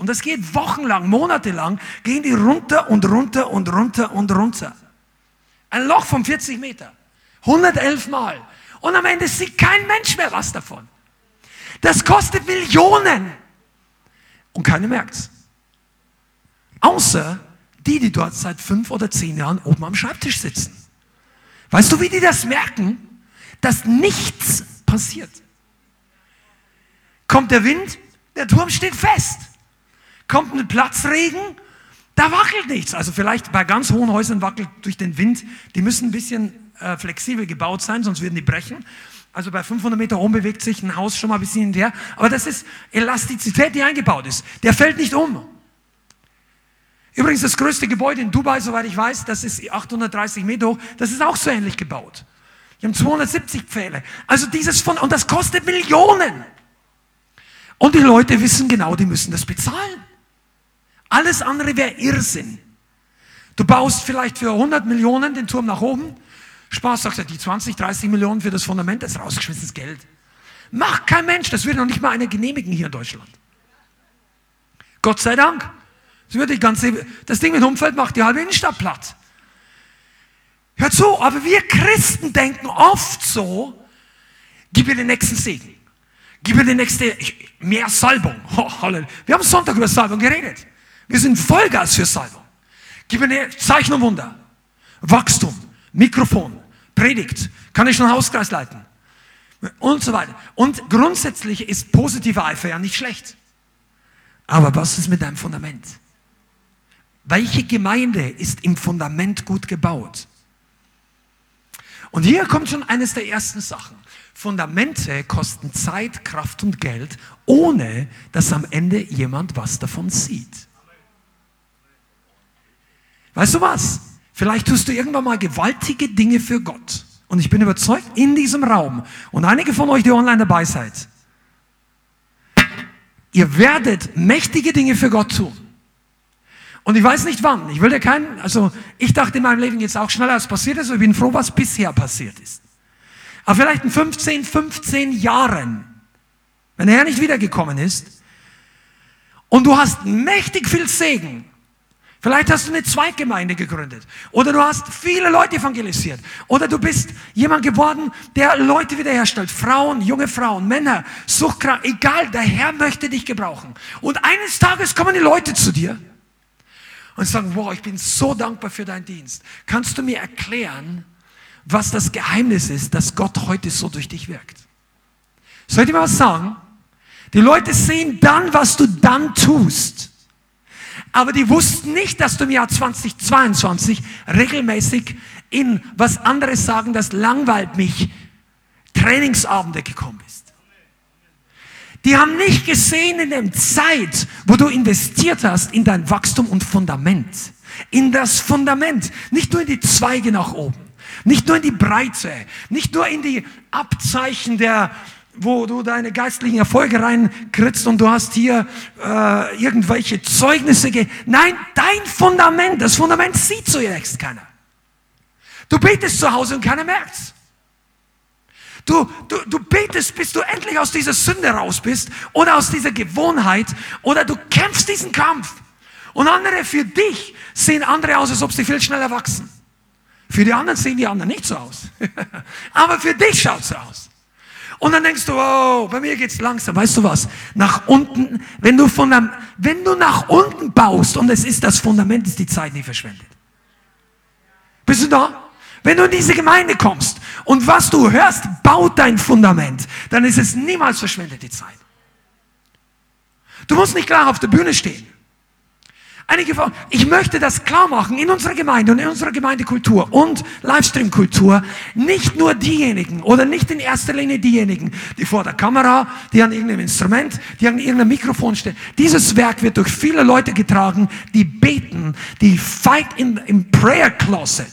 Und das geht wochenlang, monatelang, gehen die runter und runter und runter und runter. Ein Loch von 40 Meter. 111 Mal. Und am Ende sieht kein Mensch mehr was davon. Das kostet Millionen. Und keiner merkt's. Außer die, die dort seit fünf oder zehn Jahren oben am Schreibtisch sitzen. Weißt du, wie die das merken? Dass nichts passiert. Kommt der Wind, der Turm steht fest. Kommt ein Platzregen, da wackelt nichts. Also vielleicht bei ganz hohen Häusern wackelt durch den Wind. Die müssen ein bisschen äh, flexibel gebaut sein, sonst würden die brechen. Also bei 500 Meter oben bewegt sich ein Haus schon mal ein bisschen hinterher. Aber das ist Elastizität, die eingebaut ist. Der fällt nicht um. Übrigens das größte Gebäude in Dubai, soweit ich weiß, das ist 830 Meter hoch. Das ist auch so ähnlich gebaut. Die haben 270 Pfähle. Also dieses von, und das kostet Millionen. Und die Leute wissen genau, die müssen das bezahlen. Alles andere wäre Irrsinn. Du baust vielleicht für 100 Millionen den Turm nach oben, sparst, sagst du, die 20, 30 Millionen für das Fundament, das ist rausgeschmissenes Geld. Macht kein Mensch, das würde noch nicht mal einer genehmigen hier in Deutschland. Gott sei Dank. Das, ganze, das Ding mit Umfeld macht die halbe Innenstadt platt. Hört zu, aber wir Christen denken oft so, gib mir den nächsten Segen. Gib mir den nächsten, mehr Salbung. Oh, wir haben Sonntag über Salbung geredet. Wir sind Vollgas für Salbung. Gib mir eine Zeichen und Wunder. Wachstum, Mikrofon, Predigt, kann ich schon Hauskreis leiten und so weiter. Und grundsätzlich ist positiver Eifer ja nicht schlecht. Aber was ist mit deinem Fundament? Welche Gemeinde ist im Fundament gut gebaut? Und hier kommt schon eines der ersten Sachen. Fundamente kosten Zeit, Kraft und Geld, ohne dass am Ende jemand was davon sieht. Weißt du was? Vielleicht tust du irgendwann mal gewaltige Dinge für Gott. Und ich bin überzeugt, in diesem Raum, und einige von euch, die online dabei seid, ihr werdet mächtige Dinge für Gott tun. Und ich weiß nicht wann. Ich will dir keinen, also ich dachte in meinem Leben jetzt auch schneller, als passiert ist, und ich bin froh, was bisher passiert ist. Aber vielleicht in 15, 15 Jahren, wenn er nicht wiedergekommen ist, und du hast mächtig viel Segen, Vielleicht hast du eine Zweiggemeinde gegründet. Oder du hast viele Leute evangelisiert. Oder du bist jemand geworden, der Leute wiederherstellt. Frauen, junge Frauen, Männer, Suchtkrank, egal, der Herr möchte dich gebrauchen. Und eines Tages kommen die Leute zu dir und sagen, wow, ich bin so dankbar für deinen Dienst. Kannst du mir erklären, was das Geheimnis ist, dass Gott heute so durch dich wirkt. Soll ich dir mal was sagen? Die Leute sehen dann, was du dann tust. Aber die wussten nicht, dass du im Jahr 2022 regelmäßig in, was andere sagen, das langweilt mich, Trainingsabende gekommen bist. Die haben nicht gesehen in der Zeit, wo du investiert hast in dein Wachstum und Fundament. In das Fundament. Nicht nur in die Zweige nach oben. Nicht nur in die Breite. Nicht nur in die Abzeichen der, wo du deine geistlichen Erfolge reinkritzt und du hast hier äh, irgendwelche Zeugnisse. Ge Nein, dein Fundament, das Fundament sieht zunächst keiner. Du betest zu Hause und keiner merkt's. Du, du, du betest, bis du endlich aus dieser Sünde raus bist oder aus dieser Gewohnheit oder du kämpfst diesen Kampf. Und andere für dich sehen andere aus, als ob sie viel schneller wachsen. Für die anderen sehen die anderen nicht so aus. Aber für dich schaut es so aus. Und dann denkst du, oh, bei mir geht's langsam. Weißt du was? Nach unten, wenn du von einem, wenn du nach unten baust und es ist das Fundament, ist die Zeit nie verschwendet. Bist du da? Wenn du in diese Gemeinde kommst und was du hörst, baut dein Fundament, dann ist es niemals verschwendete Zeit. Du musst nicht klar auf der Bühne stehen. Einige von, ich möchte das klar machen in unserer Gemeinde und in unserer Gemeindekultur und Livestream-Kultur. Nicht nur diejenigen oder nicht in erster Linie diejenigen, die vor der Kamera, die an irgendeinem Instrument, die an irgendeinem Mikrofon stehen. Dieses Werk wird durch viele Leute getragen, die beten, die fight in, im Prayer Closet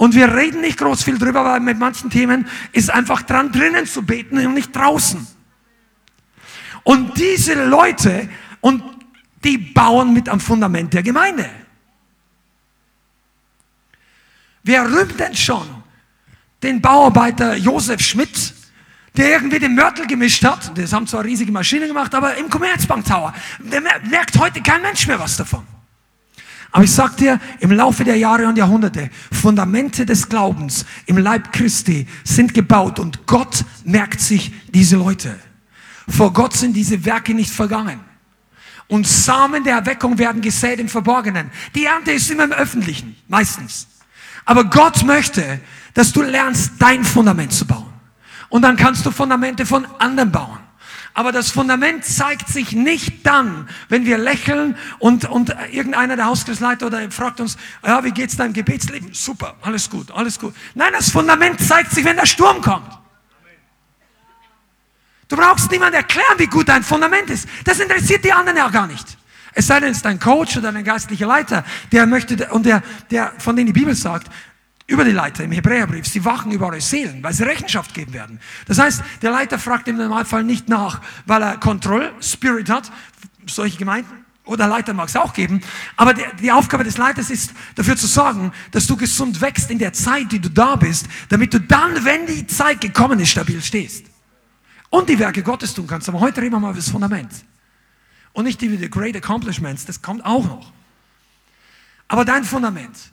und wir reden nicht groß viel drüber, weil mit manchen Themen ist einfach dran drinnen zu beten und nicht draußen. Und diese Leute, und die bauen mit am Fundament der Gemeinde. Wer rühmt denn schon den Bauarbeiter Josef Schmidt, der irgendwie den Mörtel gemischt hat? Das haben zwar riesige Maschinen gemacht, aber im Commerzbank Tower. Der merkt heute kein Mensch mehr was davon. Aber ich sag dir, im Laufe der Jahre und Jahrhunderte, Fundamente des Glaubens im Leib Christi sind gebaut und Gott merkt sich diese Leute. Vor Gott sind diese Werke nicht vergangen. Und Samen der Erweckung werden gesät im Verborgenen. Die Ernte ist immer im Öffentlichen, meistens. Aber Gott möchte, dass du lernst, dein Fundament zu bauen. Und dann kannst du Fundamente von anderen bauen. Aber das Fundament zeigt sich nicht dann, wenn wir lächeln und, und irgendeiner der Hauskreisleiter oder fragt uns, ja, wie geht's deinem Gebetsleben? Super, alles gut, alles gut. Nein, das Fundament zeigt sich, wenn der Sturm kommt. Du brauchst niemand erklären, wie gut dein Fundament ist. Das interessiert die anderen ja gar nicht. Es sei denn, es ist dein Coach oder ein geistlicher Leiter, der möchte, und der, der, von dem die Bibel sagt, über die Leiter im Hebräerbrief. Sie wachen über eure Seelen, weil sie Rechenschaft geben werden. Das heißt, der Leiter fragt im Normalfall nicht nach, weil er Kontroll-Spirit hat, solche Gemeinden. Oder Leiter mag es auch geben. Aber die, die Aufgabe des Leiters ist, dafür zu sorgen, dass du gesund wächst in der Zeit, die du da bist, damit du dann, wenn die Zeit gekommen ist, stabil stehst. Und die Werke Gottes tun kannst. Aber heute reden wir mal über das Fundament. Und nicht über die Great Accomplishments, das kommt auch noch. Aber dein Fundament.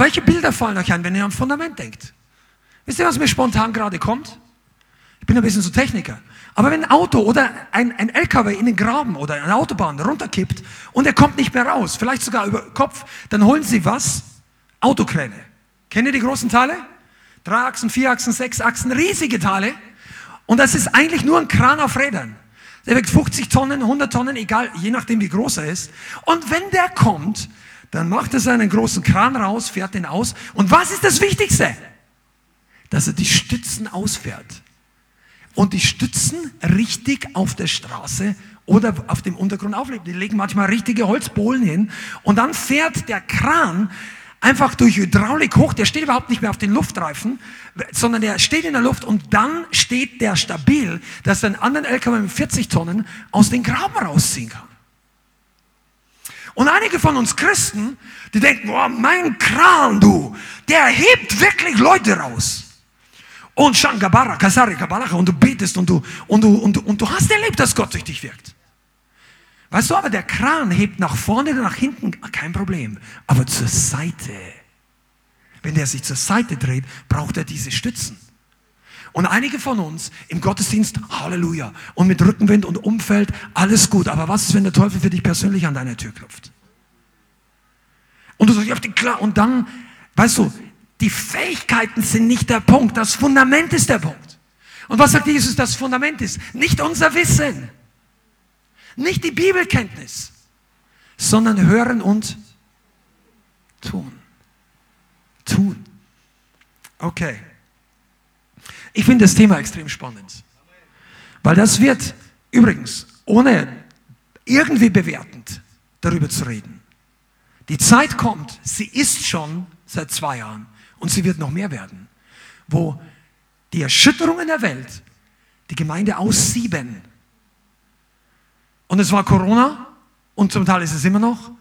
Welche Bilder fallen euch ein, wenn ihr am Fundament denkt? Wisst ihr, was mir spontan gerade kommt? Ich bin ein bisschen so Techniker. Aber wenn ein Auto oder ein, ein LKW in den Graben oder eine Autobahn runterkippt und er kommt nicht mehr raus, vielleicht sogar über Kopf, dann holen sie was? Autokräne. Kennt ihr die großen Teile? Drei Achsen, vier Achsen, sechs Achsen, riesige Teile. Und das ist eigentlich nur ein Kran auf Rädern. Der wiegt 50 Tonnen, 100 Tonnen, egal, je nachdem wie groß er ist. Und wenn der kommt, dann macht er seinen großen Kran raus, fährt den aus. Und was ist das Wichtigste? Dass er die Stützen ausfährt. Und die Stützen richtig auf der Straße oder auf dem Untergrund auflegen. Die legen manchmal richtige Holzbohlen hin. Und dann fährt der Kran einfach durch Hydraulik hoch. Der steht überhaupt nicht mehr auf den Luftreifen, sondern der steht in der Luft und dann steht der stabil, dass er einen anderen LKW mit 40 Tonnen aus den Graben rausziehen kann. Und einige von uns Christen, die denken, oh, mein Kran, du, der hebt wirklich Leute raus. Und Shangabara, Kasari, Kabalacha, und du betest und du, und du, und du, und du hast erlebt, dass Gott durch dich wirkt. Weißt du, aber der Kran hebt nach vorne oder nach hinten, kein Problem. Aber zur Seite. Wenn der sich zur Seite dreht, braucht er diese Stützen. Und einige von uns im Gottesdienst, Halleluja, und mit Rückenwind und Umfeld, alles gut. Aber was ist, wenn der Teufel für dich persönlich an deiner Tür klopft? Und du sagst, ja, klar, und dann, Weißt du, die Fähigkeiten sind nicht der Punkt, das Fundament ist der Punkt. Und was sagt Jesus, das Fundament ist? Nicht unser Wissen, nicht die Bibelkenntnis, sondern hören und tun. Tun. Okay. Ich finde das Thema extrem spannend, weil das wird übrigens, ohne irgendwie bewertend darüber zu reden, die Zeit kommt, sie ist schon seit zwei Jahren und sie wird noch mehr werden, wo die Erschütterungen der Welt die Gemeinde aussieben. Und es war Corona und zum Teil ist es immer noch.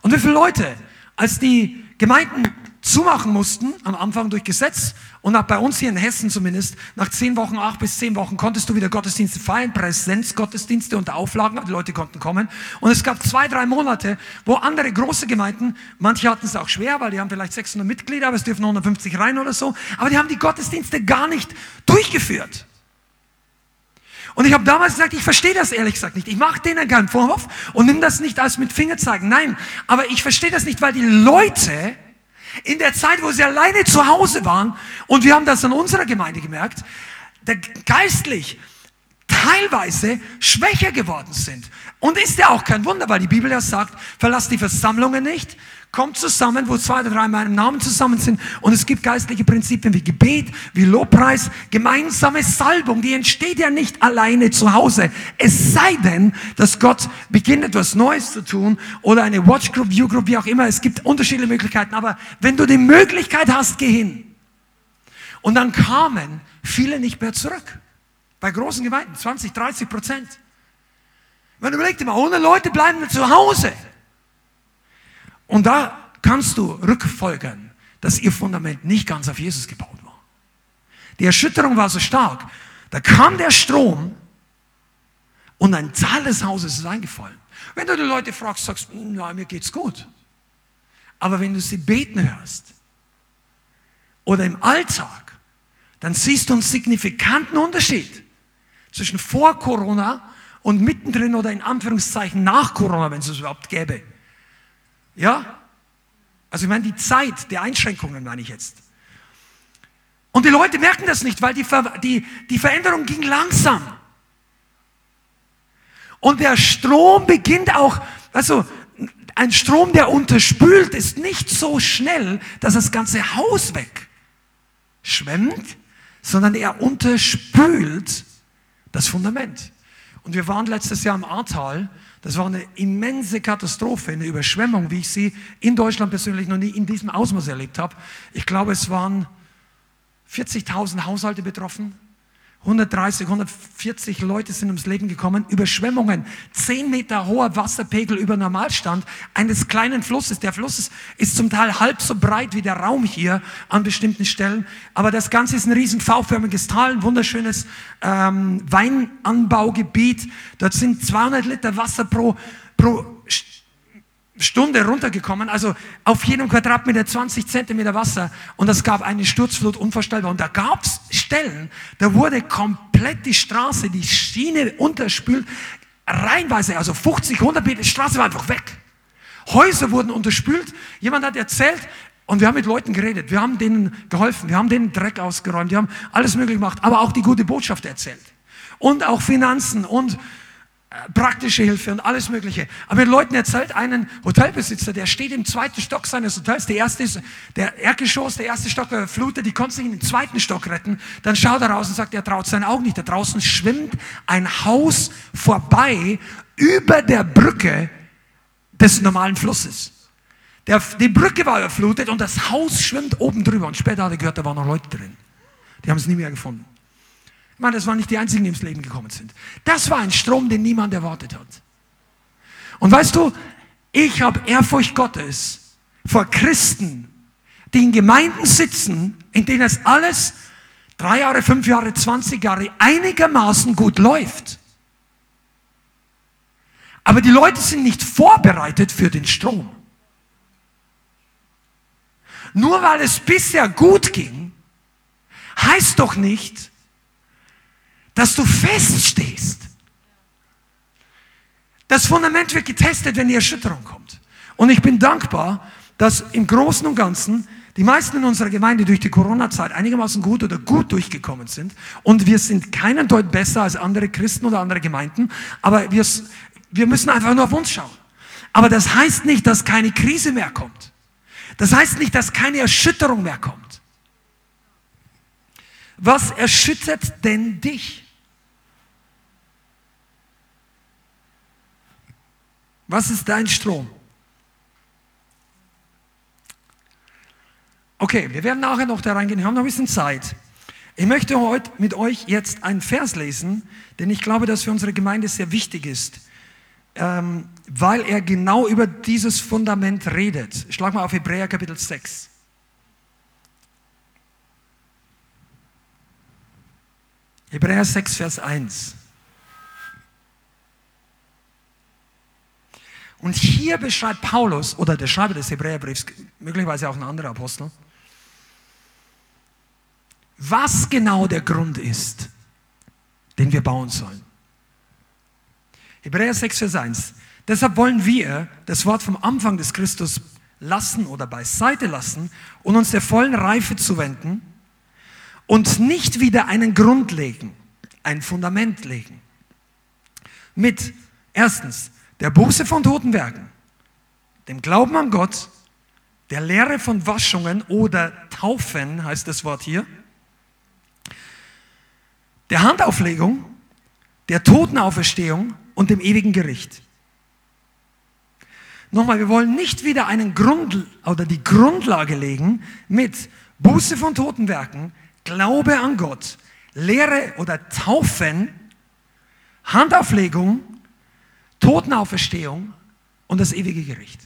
Und wie viele Leute, als die Gemeinden zumachen mussten, am Anfang durch Gesetz und auch bei uns hier in Hessen zumindest, nach zehn Wochen, acht bis zehn Wochen konntest du wieder Gottesdienste feiern, Präsenzgottesdienste unter Auflagen, die Leute konnten kommen. Und es gab zwei, drei Monate, wo andere große Gemeinden, manche hatten es auch schwer, weil die haben vielleicht 600 Mitglieder, aber es dürfen 150 rein oder so, aber die haben die Gottesdienste gar nicht durchgeführt. Und ich habe damals gesagt, ich verstehe das ehrlich gesagt nicht. Ich mache denen keinen Vorwurf und nimm das nicht als mit Fingerzeigen. Nein, aber ich verstehe das nicht, weil die Leute in der Zeit, wo sie alleine zu Hause waren, und wir haben das an unserer Gemeinde gemerkt, der geistlich teilweise schwächer geworden sind. Und ist ja auch kein Wunder, weil die Bibel ja sagt, verlass die Versammlungen nicht, kommt zusammen, wo zwei oder drei in meinem Namen zusammen sind. Und es gibt geistliche Prinzipien wie Gebet, wie Lobpreis, gemeinsame Salbung. Die entsteht ja nicht alleine zu Hause. Es sei denn, dass Gott beginnt, etwas Neues zu tun oder eine Watchgroup, Viewgroup, wie auch immer. Es gibt unterschiedliche Möglichkeiten. Aber wenn du die Möglichkeit hast, geh hin. Und dann kamen viele nicht mehr zurück. Bei großen Gemeinden, 20, 30 Prozent. Man überlegt immer, ohne Leute bleiben wir zu Hause. Und da kannst du rückfolgern, dass ihr Fundament nicht ganz auf Jesus gebaut war. Die Erschütterung war so stark. Da kam der Strom und ein Teil des Hauses ist eingefallen. Wenn du die Leute fragst, sagst du, ja, mir geht's gut. Aber wenn du sie beten hörst oder im Alltag, dann siehst du einen signifikanten Unterschied zwischen vor Corona und mittendrin oder in Anführungszeichen nach Corona, wenn es es überhaupt gäbe. Ja? Also ich meine die Zeit der Einschränkungen, meine ich jetzt. Und die Leute merken das nicht, weil die, Ver die, die Veränderung ging langsam. Und der Strom beginnt auch, also ein Strom, der unterspült, ist nicht so schnell, dass das ganze Haus wegschwemmt, sondern er unterspült das Fundament. Und wir waren letztes Jahr im Ahrtal das war eine immense Katastrophe, eine Überschwemmung, wie ich sie in Deutschland persönlich noch nie in diesem Ausmaß erlebt habe. Ich glaube, es waren 40.000 Haushalte betroffen. 130, 140 Leute sind ums Leben gekommen. Überschwemmungen, 10 Meter hoher Wasserpegel über Normalstand eines kleinen Flusses. Der Fluss ist, ist, zum Teil halb so breit wie der Raum hier an bestimmten Stellen. Aber das Ganze ist ein riesen V-förmiges Tal, ein wunderschönes ähm, Weinanbaugebiet. Dort sind 200 Liter Wasser pro, pro Stunde runtergekommen, also auf jedem Quadratmeter 20 Zentimeter Wasser und es gab eine Sturzflut unvorstellbar. Und da gab es Stellen, da wurde komplett die Straße, die Schiene unterspült, reinweise, also 50, 100 Meter, die Straße war einfach weg. Häuser wurden unterspült. Jemand hat erzählt, und wir haben mit Leuten geredet, wir haben denen geholfen, wir haben denen Dreck ausgeräumt, wir haben alles möglich gemacht, aber auch die gute Botschaft erzählt. Und auch Finanzen und praktische Hilfe und alles Mögliche. Aber den Leuten erzählt einen Hotelbesitzer, der steht im zweiten Stock seines Hotels. Der erste ist der Erdgeschoss, der erste Stock flutet, die konnte sich in den zweiten Stock retten. Dann schaut er raus und sagt, er traut seinen Augen nicht. Da draußen schwimmt ein Haus vorbei über der Brücke des normalen Flusses. Der, die Brücke war überflutet und das Haus schwimmt oben drüber. Und später hat er gehört, da waren noch Leute drin. Die haben es nie mehr gefunden. Meine, das waren nicht die einzigen, die ins Leben gekommen sind. Das war ein Strom, den niemand erwartet hat. Und weißt du, ich habe Ehrfurcht Gottes vor Christen, die in Gemeinden sitzen, in denen es alles drei Jahre, fünf Jahre, zwanzig Jahre einigermaßen gut läuft. Aber die Leute sind nicht vorbereitet für den Strom. Nur weil es bisher gut ging, heißt doch nicht, dass du feststehst. Das Fundament wird getestet, wenn die Erschütterung kommt. Und ich bin dankbar, dass im Großen und Ganzen die meisten in unserer Gemeinde durch die Corona-Zeit einigermaßen gut oder gut durchgekommen sind. Und wir sind keinen Deut besser als andere Christen oder andere Gemeinden. Aber wir, wir müssen einfach nur auf uns schauen. Aber das heißt nicht, dass keine Krise mehr kommt. Das heißt nicht, dass keine Erschütterung mehr kommt. Was erschüttert denn dich? Was ist dein Strom? Okay, wir werden nachher noch da reingehen. Wir haben noch ein bisschen Zeit. Ich möchte heute mit euch jetzt einen Vers lesen, den ich glaube, dass für unsere Gemeinde sehr wichtig ist, ähm, weil er genau über dieses Fundament redet. Schlag mal auf Hebräer Kapitel 6. Hebräer 6, Vers 1. Und hier beschreibt Paulus, oder der Schreiber des Hebräerbriefs, möglicherweise auch ein anderer Apostel, was genau der Grund ist, den wir bauen sollen. Hebräer 6, Vers 1. Deshalb wollen wir das Wort vom Anfang des Christus lassen oder beiseite lassen und uns der vollen Reife zuwenden und nicht wieder einen Grund legen, ein Fundament legen. Mit erstens der Buße von toten Werken, dem Glauben an Gott, der Lehre von Waschungen oder Taufen heißt das Wort hier, der Handauflegung, der Totenauferstehung und dem ewigen Gericht. Nochmal, wir wollen nicht wieder einen Grund oder die Grundlage legen mit Buße von Totenwerken, Glaube an Gott, Lehre oder Taufen, Handauflegung, Totenauferstehung und das ewige Gericht.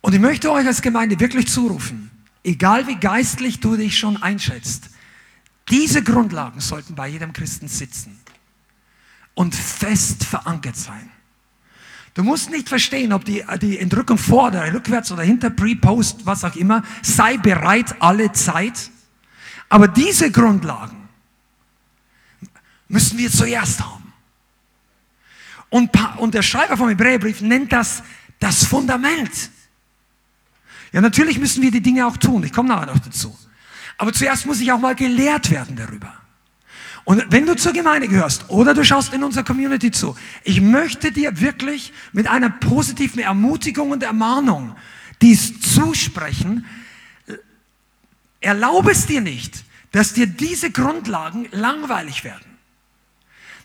Und ich möchte euch als Gemeinde wirklich zurufen, egal wie geistlich du dich schon einschätzt, diese Grundlagen sollten bei jedem Christen sitzen und fest verankert sein. Du musst nicht verstehen, ob die, die Entrückung vor oder rückwärts oder hinter, pre, post, was auch immer, sei bereit alle Zeit. Aber diese Grundlagen müssen wir zuerst haben. Und, und der Schreiber vom Hebräerbrief nennt das das Fundament. Ja, natürlich müssen wir die Dinge auch tun. Ich komme nachher noch dazu. Aber zuerst muss ich auch mal gelehrt werden darüber. Und wenn du zur Gemeinde gehörst oder du schaust in unserer Community zu, ich möchte dir wirklich mit einer positiven Ermutigung und Ermahnung dies zusprechen. Erlaube es dir nicht, dass dir diese Grundlagen langweilig werden.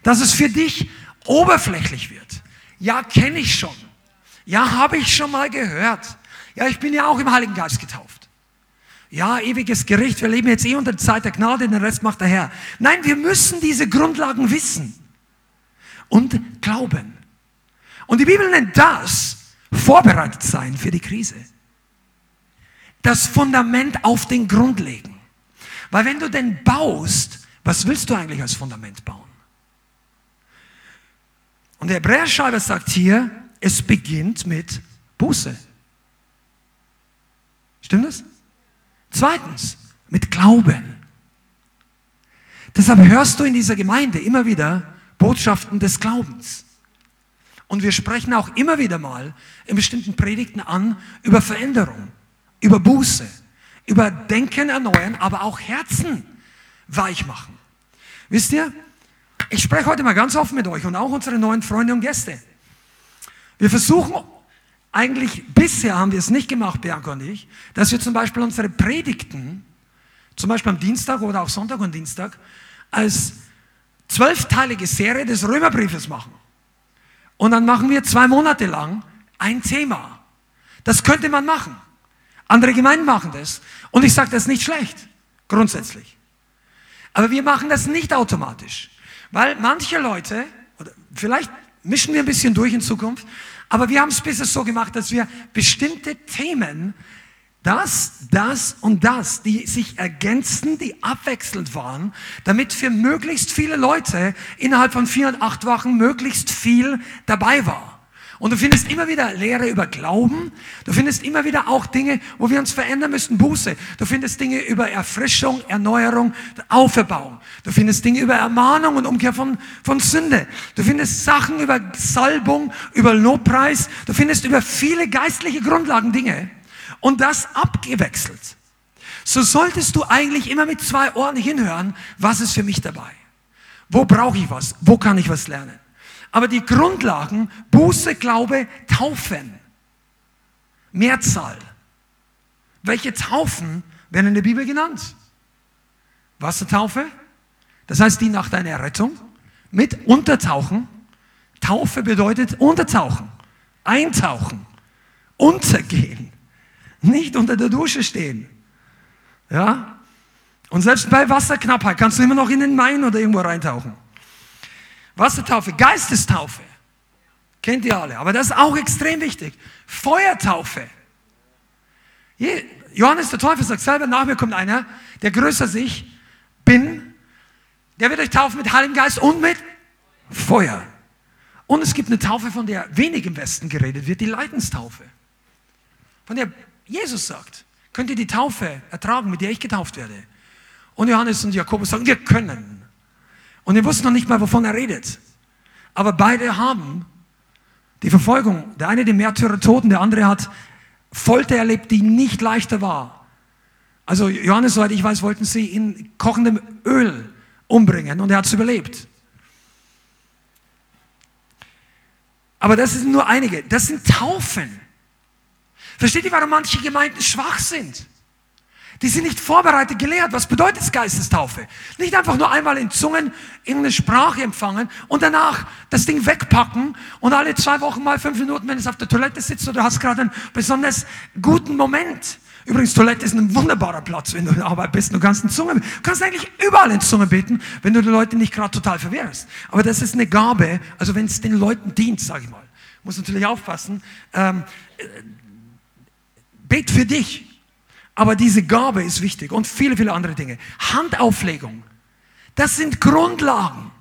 Dass es für dich oberflächlich wird. Ja, kenne ich schon. Ja, habe ich schon mal gehört. Ja, ich bin ja auch im Heiligen Geist getauft ja, ewiges Gericht, wir leben jetzt eh unter der Zeit der Gnade, den Rest macht der Herr. Nein, wir müssen diese Grundlagen wissen und glauben. Und die Bibel nennt das vorbereitet sein für die Krise. Das Fundament auf den Grund legen. Weil wenn du denn baust, was willst du eigentlich als Fundament bauen? Und der Hebräerschreiber sagt hier, es beginnt mit Buße. Stimmt das? Zweitens, mit Glauben. Deshalb hörst du in dieser Gemeinde immer wieder Botschaften des Glaubens. Und wir sprechen auch immer wieder mal in bestimmten Predigten an über Veränderung, über Buße, über Denken erneuern, aber auch Herzen weich machen. Wisst ihr, ich spreche heute mal ganz offen mit euch und auch unsere neuen Freunde und Gäste. Wir versuchen eigentlich bisher haben wir es nicht gemacht, Bianca und ich, dass wir zum Beispiel unsere Predigten, zum Beispiel am Dienstag oder auch Sonntag und Dienstag, als zwölfteilige Serie des Römerbriefes machen. Und dann machen wir zwei Monate lang ein Thema. Das könnte man machen. Andere Gemeinden machen das. Und ich sage das nicht schlecht, grundsätzlich. Aber wir machen das nicht automatisch. Weil manche Leute, oder vielleicht mischen wir ein bisschen durch in Zukunft, aber wir haben es bisher so gemacht, dass wir bestimmte Themen, das, das und das, die sich ergänzen, die abwechselnd waren, damit für möglichst viele Leute innerhalb von vier und acht Wochen möglichst viel dabei war. Und du findest immer wieder Lehre über Glauben. Du findest immer wieder auch Dinge, wo wir uns verändern müssen, Buße. Du findest Dinge über Erfrischung, Erneuerung, Auferbauung. Du findest Dinge über Ermahnung und Umkehr von, von Sünde. Du findest Sachen über Salbung, über Lobpreis. Du findest über viele geistliche Grundlagen Dinge. und das abgewechselt. So solltest du eigentlich immer mit zwei Ohren hinhören, was ist für mich dabei? Wo brauche ich was? Wo kann ich was lernen? Aber die Grundlagen, Buße, Glaube, Taufen, Mehrzahl. Welche Taufen werden in der Bibel genannt? Wassertaufe, das heißt die nach deiner Rettung, mit Untertauchen. Taufe bedeutet untertauchen, eintauchen, untergehen, nicht unter der Dusche stehen. Ja? Und selbst bei Wasserknappheit kannst du immer noch in den Main oder irgendwo reintauchen. Wassertaufe, Geistestaufe. Kennt ihr alle. Aber das ist auch extrem wichtig. Feuertaufe. Johannes der Täufer sagt selber, nach mir kommt einer, der größer sich bin. Der wird euch taufen mit Heiligem Geist und mit Feuer. Und es gibt eine Taufe, von der wenig im Westen geredet wird, die Leidenstaufe. Von der Jesus sagt, könnt ihr die Taufe ertragen, mit der ich getauft werde? Und Johannes und Jakobus sagen, wir können. Und ihr wussten noch nicht mal, wovon er redet. Aber beide haben die Verfolgung. Der eine den Märtyrer Toten, der andere hat Folter erlebt, die nicht leichter war. Also Johannes, soweit ich weiß, wollten sie in kochendem Öl umbringen und er hat es überlebt. Aber das sind nur einige. Das sind Taufen. Versteht ihr, warum manche Gemeinden schwach sind? Die sind nicht vorbereitet gelehrt. Was bedeutet Geistestaufe? Nicht einfach nur einmal in Zungen irgendeine Sprache empfangen und danach das Ding wegpacken und alle zwei Wochen mal fünf Minuten, wenn es auf der Toilette sitzt oder du hast gerade einen besonders guten Moment. Übrigens, Toilette ist ein wunderbarer Platz, wenn du in Arbeit bist. Du kannst in Zunge, du kannst eigentlich überall in Zunge beten, wenn du die Leute nicht gerade total verwirrst. Aber das ist eine Gabe, also wenn es den Leuten dient, sage ich mal. Muss natürlich aufpassen. Ähm, äh, bet für dich. Aber diese Gabe ist wichtig und viele, viele andere Dinge. Handauflegung, das sind Grundlagen.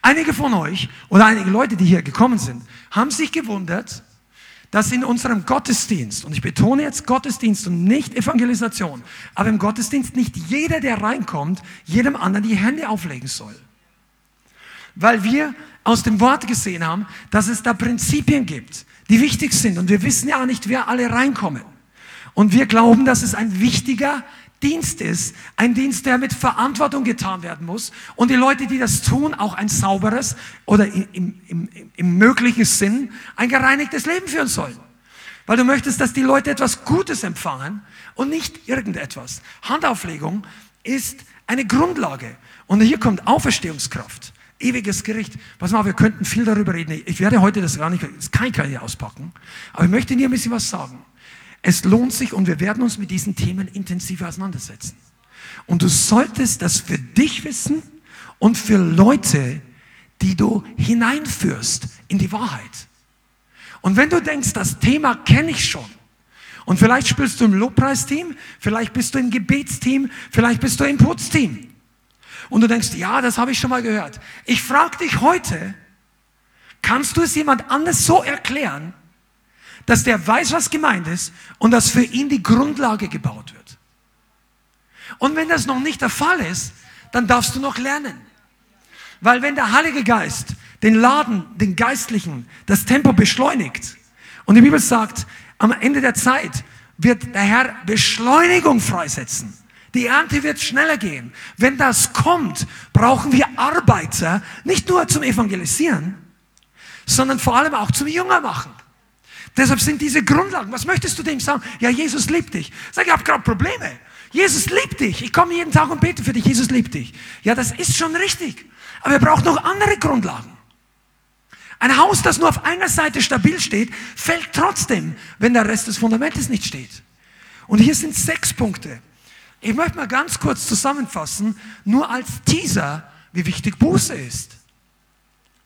Einige von euch oder einige Leute, die hier gekommen sind, haben sich gewundert, dass in unserem Gottesdienst, und ich betone jetzt Gottesdienst und nicht Evangelisation, aber im Gottesdienst nicht jeder, der reinkommt, jedem anderen die Hände auflegen soll. Weil wir aus dem Wort gesehen haben, dass es da Prinzipien gibt, die wichtig sind. Und wir wissen ja nicht, wer alle reinkommen. Und wir glauben, dass es ein wichtiger Dienst ist, ein Dienst, der mit Verantwortung getan werden muss. Und die Leute, die das tun, auch ein sauberes oder im, im, im, im möglichen Sinn ein gereinigtes Leben führen sollen. Weil du möchtest, dass die Leute etwas Gutes empfangen und nicht irgendetwas. Handauflegung ist eine Grundlage. Und hier kommt Auferstehungskraft. Ewiges Gericht. Pass mal, wir könnten viel darüber reden. Ich werde heute das gar nicht, das kann ich gar nicht auspacken. Aber ich möchte dir ein bisschen was sagen. Es lohnt sich und wir werden uns mit diesen Themen intensiv auseinandersetzen. Und du solltest das für dich wissen und für Leute, die du hineinführst in die Wahrheit. Und wenn du denkst, das Thema kenne ich schon, und vielleicht spielst du im Lobpreisteam, vielleicht bist du im Gebetsteam, vielleicht bist du im Putzteam. Und du denkst, ja, das habe ich schon mal gehört. Ich frage dich heute, kannst du es jemand anders so erklären, dass der weiß, was gemeint ist und dass für ihn die Grundlage gebaut wird. Und wenn das noch nicht der Fall ist, dann darfst du noch lernen. Weil wenn der Heilige Geist den Laden, den Geistlichen, das Tempo beschleunigt und die Bibel sagt, am Ende der Zeit wird der Herr Beschleunigung freisetzen. Die Ernte wird schneller gehen. Wenn das kommt, brauchen wir Arbeiter, nicht nur zum Evangelisieren, sondern vor allem auch zum Jünger machen. Deshalb sind diese Grundlagen. Was möchtest du dem sagen? Ja, Jesus liebt dich. Sag, ich habe gerade Probleme. Jesus liebt dich. Ich komme jeden Tag und bete für dich. Jesus liebt dich. Ja, das ist schon richtig. Aber er braucht noch andere Grundlagen. Ein Haus, das nur auf einer Seite stabil steht, fällt trotzdem, wenn der Rest des Fundamentes nicht steht. Und hier sind sechs Punkte. Ich möchte mal ganz kurz zusammenfassen, nur als Teaser, wie wichtig Buße ist.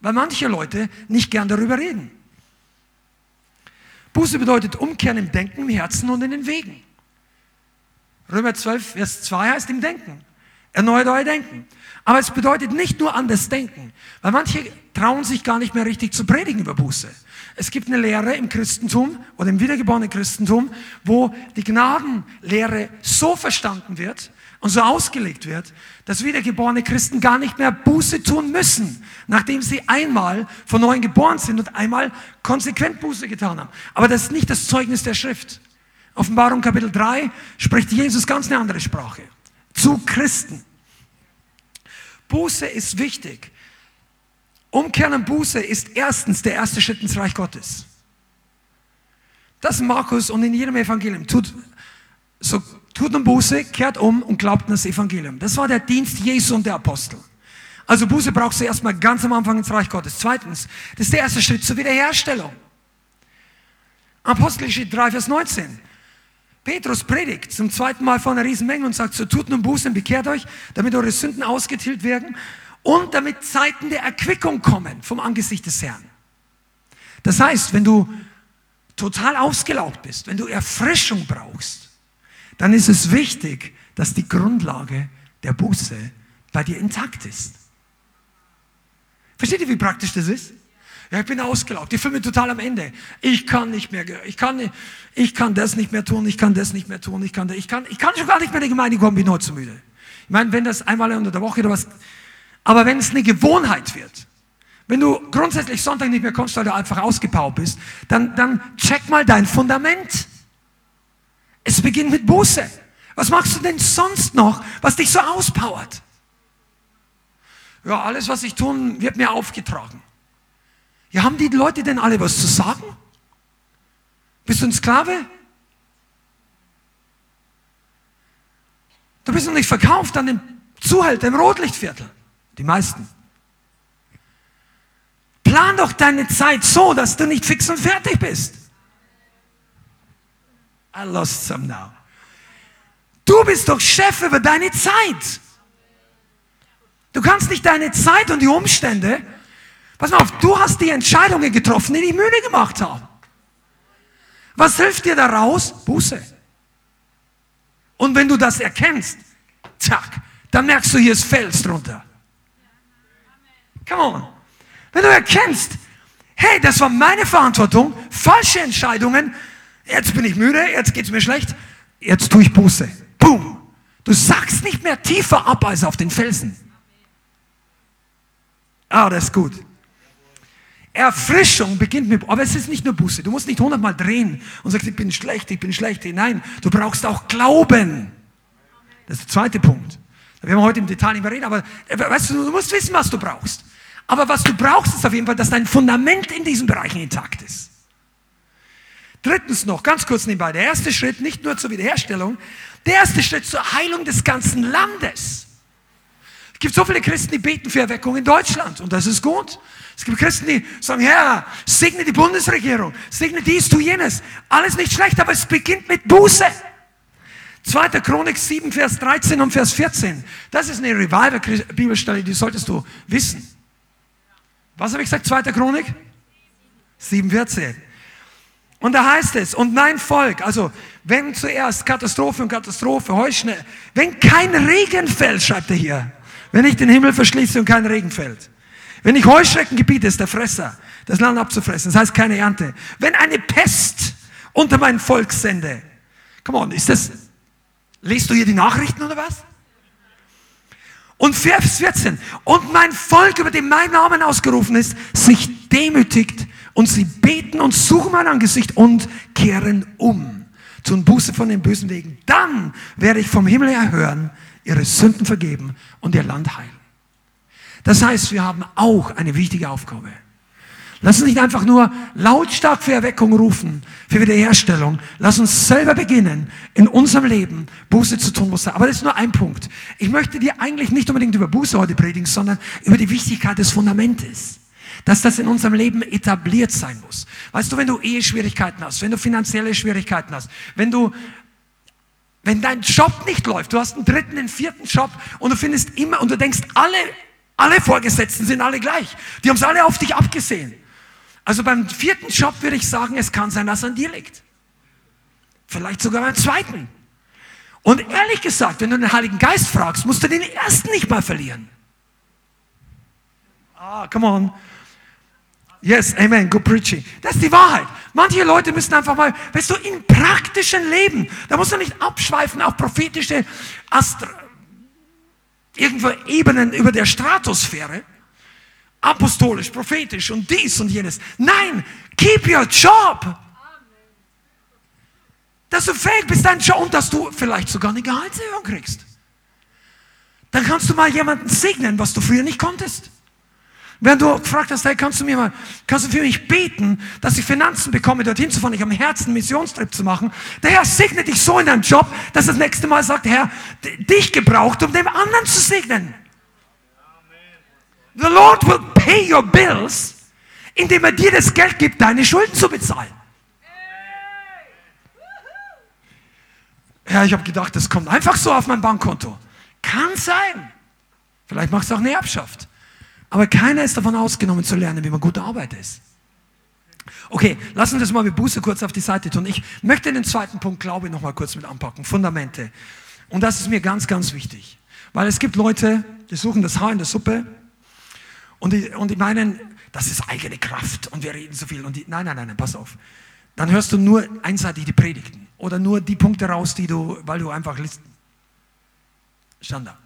Weil manche Leute nicht gern darüber reden. Buße bedeutet Umkehren im Denken, im Herzen und in den Wegen. Römer 12, Vers 2 heißt im Denken. Erneuert euer Denken. Aber es bedeutet nicht nur anders denken, weil manche trauen sich gar nicht mehr richtig zu predigen über Buße. Es gibt eine Lehre im Christentum oder im wiedergeborenen Christentum, wo die Gnadenlehre so verstanden wird und so ausgelegt wird, dass wiedergeborene Christen gar nicht mehr Buße tun müssen, nachdem sie einmal von neuem geboren sind und einmal konsequent Buße getan haben. Aber das ist nicht das Zeugnis der Schrift. Offenbarung Kapitel 3 spricht Jesus ganz eine andere Sprache. Zu Christen. Buße ist wichtig. Umkehren und Buße ist erstens der erste Schritt ins Reich Gottes. Das Markus und in jedem Evangelium. Tut, so, tut nun Buße, kehrt um und glaubt an das Evangelium. Das war der Dienst Jesu und der Apostel. Also Buße brauchst du erstmal ganz am Anfang ins Reich Gottes. Zweitens, das ist der erste Schritt zur Wiederherstellung. Apostelgeschichte 3, Vers 19. Petrus predigt zum zweiten Mal vor einer Riesenmenge und sagt, so tut nun Buße und bekehrt euch, damit eure Sünden ausgetilgt werden und damit Zeiten der Erquickung kommen vom Angesicht des Herrn. Das heißt, wenn du total ausgelaugt bist, wenn du Erfrischung brauchst, dann ist es wichtig, dass die Grundlage der Buße bei dir intakt ist. Versteht ihr, wie praktisch das ist? Ja, ich bin ausgelaugt. Ich fühle mich total am Ende. Ich kann nicht mehr, ich kann, ich kann das nicht mehr tun, ich kann das nicht mehr tun, ich kann, ich kann, ich kann schon gar nicht mehr in die Gemeinde kommen, bin heute zu müde. Ich meine, wenn das einmal unter der Woche oder was, aber wenn es eine Gewohnheit wird, wenn du grundsätzlich Sonntag nicht mehr kommst, weil du einfach ausgepowert bist, dann, dann check mal dein Fundament. Es beginnt mit Buße. Was machst du denn sonst noch, was dich so auspowert? Ja, alles, was ich tun, wird mir aufgetragen. Ja, haben die Leute denn alle was zu sagen? Bist du ein Sklave? Du bist noch nicht verkauft an den Zuhälter im Rotlichtviertel. Die meisten. Plan doch deine Zeit so, dass du nicht fix und fertig bist. I lost some now. Du bist doch Chef über deine Zeit. Du kannst nicht deine Zeit und die Umstände Pass mal auf, du hast die Entscheidungen getroffen, die dich müde gemacht haben. Was hilft dir daraus? Buße. Und wenn du das erkennst, zack, dann merkst du, hier ist Fels drunter. Come on. Wenn du erkennst, hey, das war meine Verantwortung, falsche Entscheidungen, jetzt bin ich müde, jetzt geht es mir schlecht, jetzt tue ich Buße. Boom. Du sagst nicht mehr tiefer ab als auf den Felsen. Ah, das ist gut. Erfrischung beginnt mit, aber es ist nicht nur Buße. Du musst nicht hundertmal drehen und sagst, ich bin schlecht, ich bin schlecht. Nein, du brauchst auch Glauben. Das ist der zweite Punkt. Da werden wir heute im Detail nicht mehr reden, aber äh, weißt du, du musst wissen, was du brauchst. Aber was du brauchst, ist auf jeden Fall, dass dein Fundament in diesen Bereichen intakt ist. Drittens noch, ganz kurz nebenbei, der erste Schritt, nicht nur zur Wiederherstellung, der erste Schritt zur Heilung des ganzen Landes. Es gibt so viele Christen, die beten für Erweckung in Deutschland und das ist gut. Es gibt Christen, die sagen, Herr, segne die Bundesregierung, segne dies, tu jenes. Alles nicht schlecht, aber es beginnt mit Buße. 2. Chronik 7, Vers 13 und Vers 14. Das ist eine Revival-Bibelstelle, die solltest du wissen. Was habe ich gesagt? 2. Chronik? 7, 14. Und da heißt es, und mein Volk, also wenn zuerst Katastrophe und Katastrophe, Heuschnee, wenn kein Regen fällt, schreibt er hier, wenn ich den Himmel verschließe und kein Regen fällt, wenn ich Heuschrecken gebiete, ist der Fresser, das Land abzufressen. Das heißt keine Ernte. Wenn eine Pest unter mein Volk sende. Come on, ist das, lest du hier die Nachrichten oder was? Und Vers 14. Und mein Volk, über dem mein Name ausgerufen ist, sich demütigt und sie beten und suchen mein Angesicht und kehren um. Tun Buße von den bösen Wegen. Dann werde ich vom Himmel her hören, ihre Sünden vergeben und ihr Land heilen. Das heißt, wir haben auch eine wichtige Aufgabe. Lass uns nicht einfach nur lautstark für Erweckung rufen, für Wiederherstellung. Lass uns selber beginnen, in unserem Leben Buße zu tun. Aber das ist nur ein Punkt. Ich möchte dir eigentlich nicht unbedingt über Buße heute predigen, sondern über die Wichtigkeit des Fundamentes. Dass das in unserem Leben etabliert sein muss. Weißt du, wenn du Eheschwierigkeiten hast, wenn du finanzielle Schwierigkeiten hast, wenn du wenn dein Job nicht läuft, du hast einen dritten, einen vierten Job und du findest immer und du denkst, alle alle Vorgesetzten sind alle gleich. Die haben es alle auf dich abgesehen. Also beim vierten Job würde ich sagen, es kann sein, dass er an dir liegt. Vielleicht sogar beim zweiten. Und ehrlich gesagt, wenn du den Heiligen Geist fragst, musst du den ersten nicht mal verlieren. Ah, come on. Yes, amen, good preaching. Das ist die Wahrheit. Manche Leute müssen einfach mal, weißt du, im praktischen Leben, da musst du nicht abschweifen auf prophetische Astra irgendwo Ebenen über der Stratosphäre, apostolisch, prophetisch und dies und jenes. Nein, keep your job. Dass du fähig bist, deinen Job und dass du vielleicht sogar eine Gehaltserhöhung kriegst. Dann kannst du mal jemanden segnen, was du früher nicht konntest. Wenn du gefragt hast, hey, kannst du mir mal, kannst du für mich beten, dass ich Finanzen bekomme, dorthin zu fahren, ich habe im Herzen einen Missionstrip zu machen. Der Herr segnet dich so in deinem Job, dass das nächste Mal sagt, Herr, dich gebraucht, um dem anderen zu segnen. The Lord will pay your bills, indem er dir das Geld gibt, deine Schulden zu bezahlen. Ja, ich habe gedacht, das kommt einfach so auf mein Bankkonto. Kann sein. Vielleicht machst du auch eine Erbschaft. Aber keiner ist davon ausgenommen zu lernen, wie man gute Arbeit ist. Okay, lassen wir das mal mit Buße kurz auf die Seite tun. Ich möchte den zweiten Punkt Glaube noch mal kurz mit anpacken. Fundamente. Und das ist mir ganz, ganz wichtig. Weil es gibt Leute, die suchen das Haar in der Suppe und die, und die meinen, das ist eigene Kraft und wir reden so viel. Und die, nein, nein, nein, pass auf. Dann hörst du nur einseitig die Predigten oder nur die Punkte raus, die du, weil du einfach liest. Standard.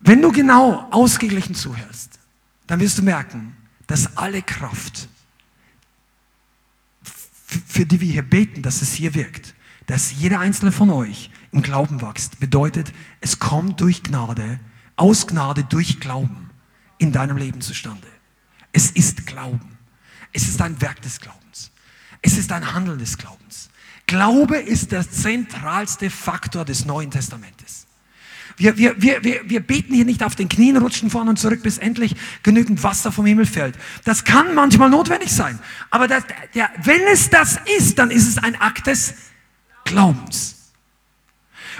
Wenn du genau ausgeglichen zuhörst, dann wirst du merken, dass alle Kraft, für die wir hier beten, dass es hier wirkt, dass jeder einzelne von euch im Glauben wächst, bedeutet, es kommt durch Gnade, aus Gnade durch Glauben in deinem Leben zustande. Es ist Glauben. Es ist ein Werk des Glaubens. Es ist ein Handeln des Glaubens. Glaube ist der zentralste Faktor des Neuen Testamentes. Wir, wir, wir, wir, wir beten hier nicht auf den Knien, rutschen vorne und zurück, bis endlich genügend Wasser vom Himmel fällt. Das kann manchmal notwendig sein. Aber das, der, wenn es das ist, dann ist es ein Akt des Glaubens.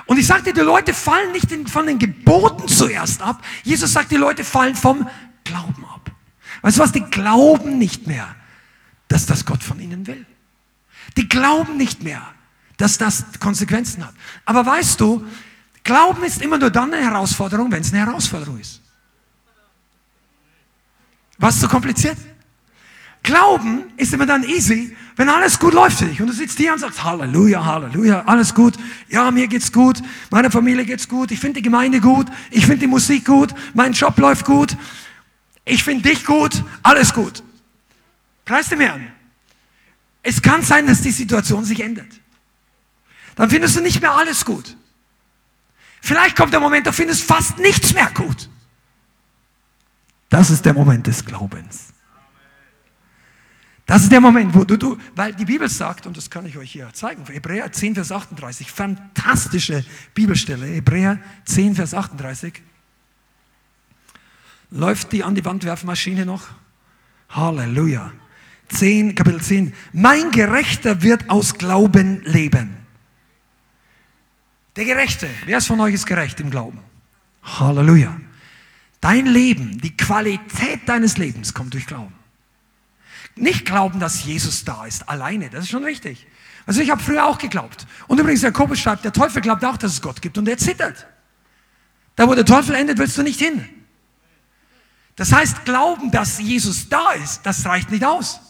Und ich sagte, die Leute fallen nicht von den Geboten zuerst ab. Jesus sagt, die Leute fallen vom Glauben ab. Weißt du was? Die glauben nicht mehr, dass das Gott von ihnen will. Die glauben nicht mehr, dass das Konsequenzen hat. Aber weißt du, Glauben ist immer nur dann eine Herausforderung, wenn es eine Herausforderung ist. Was zu kompliziert? Glauben ist immer dann easy, wenn alles gut läuft für dich. Und du sitzt hier und sagst, Halleluja, Halleluja, alles gut. Ja, mir geht's gut, meiner Familie geht's gut, ich finde die Gemeinde gut, ich finde die Musik gut, mein Job läuft gut, ich finde dich gut, alles gut. Preis dem Herrn. Es kann sein, dass die Situation sich ändert. Dann findest du nicht mehr alles gut. Vielleicht kommt der Moment, da findest fast nichts mehr gut. Das ist der Moment des Glaubens. Das ist der Moment, wo du, du, weil die Bibel sagt, und das kann ich euch hier zeigen, Hebräer 10, Vers 38, fantastische Bibelstelle, Hebräer 10, Vers 38. Läuft die an die Wand Werfmaschine noch? Halleluja. 10, Kapitel 10. Mein Gerechter wird aus Glauben leben. Der Gerechte. Wer ist von euch ist gerecht im Glauben? Halleluja. Dein Leben, die Qualität deines Lebens kommt durch Glauben. Nicht glauben, dass Jesus da ist, alleine, das ist schon richtig. Also ich habe früher auch geglaubt. Und übrigens, Jakobus schreibt, der Teufel glaubt auch, dass es Gott gibt und er zittert. Da, wo der Teufel endet, willst du nicht hin. Das heißt, glauben, dass Jesus da ist, das reicht nicht aus.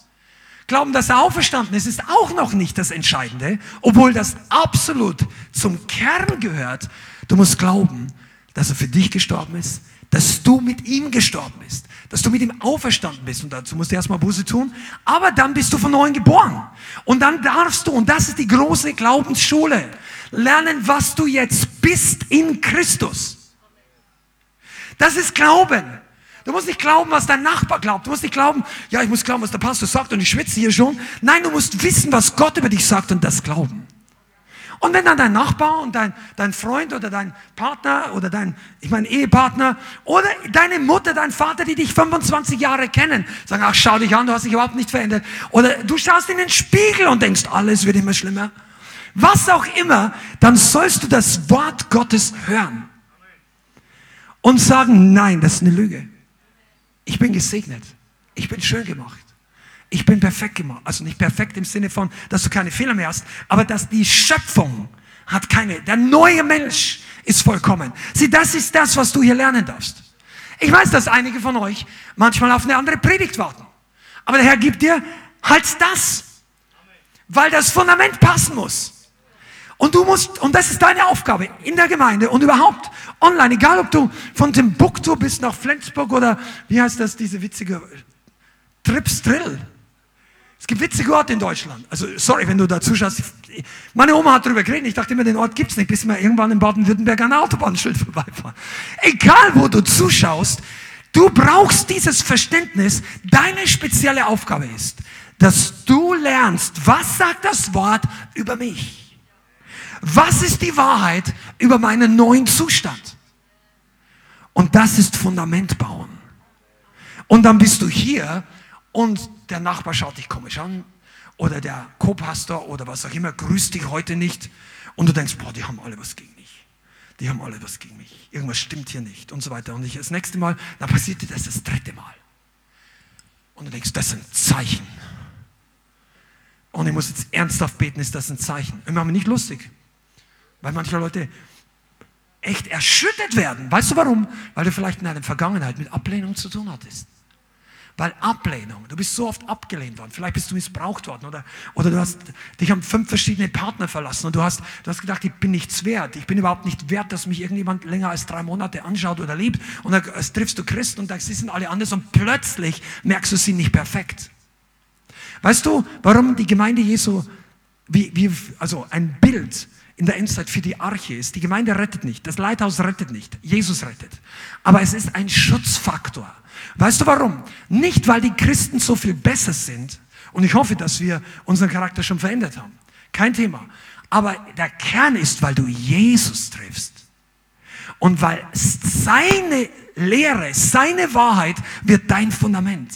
Glauben, dass er auferstanden ist, ist auch noch nicht das Entscheidende, obwohl das absolut zum Kern gehört. Du musst glauben, dass er für dich gestorben ist, dass du mit ihm gestorben bist, dass du mit ihm auferstanden bist. Und dazu musst du erstmal Buße tun. Aber dann bist du von neuem geboren. Und dann darfst du, und das ist die große Glaubensschule, lernen, was du jetzt bist in Christus. Das ist Glauben. Du musst nicht glauben, was dein Nachbar glaubt. Du musst nicht glauben, ja, ich muss glauben, was der Pastor sagt und ich schwitze hier schon. Nein, du musst wissen, was Gott über dich sagt und das glauben. Und wenn dann dein Nachbar und dein, dein Freund oder dein Partner oder dein, ich meine, Ehepartner oder deine Mutter, dein Vater, die dich 25 Jahre kennen, sagen, ach, schau dich an, du hast dich überhaupt nicht verändert. Oder du schaust in den Spiegel und denkst, alles wird immer schlimmer. Was auch immer, dann sollst du das Wort Gottes hören und sagen, nein, das ist eine Lüge. Ich bin gesegnet. Ich bin schön gemacht. Ich bin perfekt gemacht. Also nicht perfekt im Sinne von, dass du keine Fehler mehr hast, aber dass die Schöpfung hat keine, der neue Mensch ist vollkommen. Sieh, das ist das, was du hier lernen darfst. Ich weiß, dass einige von euch manchmal auf eine andere Predigt warten. Aber der Herr gibt dir halt das, weil das Fundament passen muss. Und du musst, und das ist deine Aufgabe in der Gemeinde und überhaupt online, egal ob du von Timbuktu bis nach Flensburg oder wie heißt das, diese witzige Trips Drill. Es gibt witzige Orte in Deutschland. Also, sorry, wenn du da zuschaust. Meine Oma hat darüber geredet. Ich dachte immer, den Ort gibt es nicht, bis wir irgendwann in Baden-Württemberg an Autobahnschild vorbeifahren. Egal, wo du zuschaust, du brauchst dieses Verständnis. Deine spezielle Aufgabe ist, dass du lernst, was sagt das Wort über mich? Was ist die Wahrheit über meinen neuen Zustand? Und das ist Fundament bauen. Und dann bist du hier und der Nachbar schaut dich komisch an oder der Co-Pastor oder was auch immer grüßt dich heute nicht und du denkst, boah, die haben alle was gegen mich. Die haben alle was gegen mich. Irgendwas stimmt hier nicht und so weiter. Und ich das nächste Mal, dann passiert dir das das dritte Mal. Und du denkst, das sind Zeichen. Und ich muss jetzt ernsthaft beten, ist das ein Zeichen. Immer haben nicht lustig. Weil manche Leute echt erschüttert werden. Weißt du warum? Weil du vielleicht in deiner Vergangenheit mit Ablehnung zu tun hattest. Weil Ablehnung, du bist so oft abgelehnt worden, vielleicht bist du missbraucht worden oder, oder du hast, dich haben fünf verschiedene Partner verlassen und du hast, du hast gedacht, ich bin nichts wert, ich bin überhaupt nicht wert, dass mich irgendjemand länger als drei Monate anschaut oder liebt und dann triffst du Christen und sagst, sie sind alle anders und plötzlich merkst du, sie sind nicht perfekt. Weißt du, warum die Gemeinde Jesu, wie, wie, also ein Bild in der Endzeit für die Arche ist. Die Gemeinde rettet nicht, das Leithaus rettet nicht, Jesus rettet. Aber es ist ein Schutzfaktor. Weißt du warum? Nicht, weil die Christen so viel besser sind. Und ich hoffe, dass wir unseren Charakter schon verändert haben. Kein Thema. Aber der Kern ist, weil du Jesus triffst. Und weil seine Lehre, seine Wahrheit wird dein Fundament.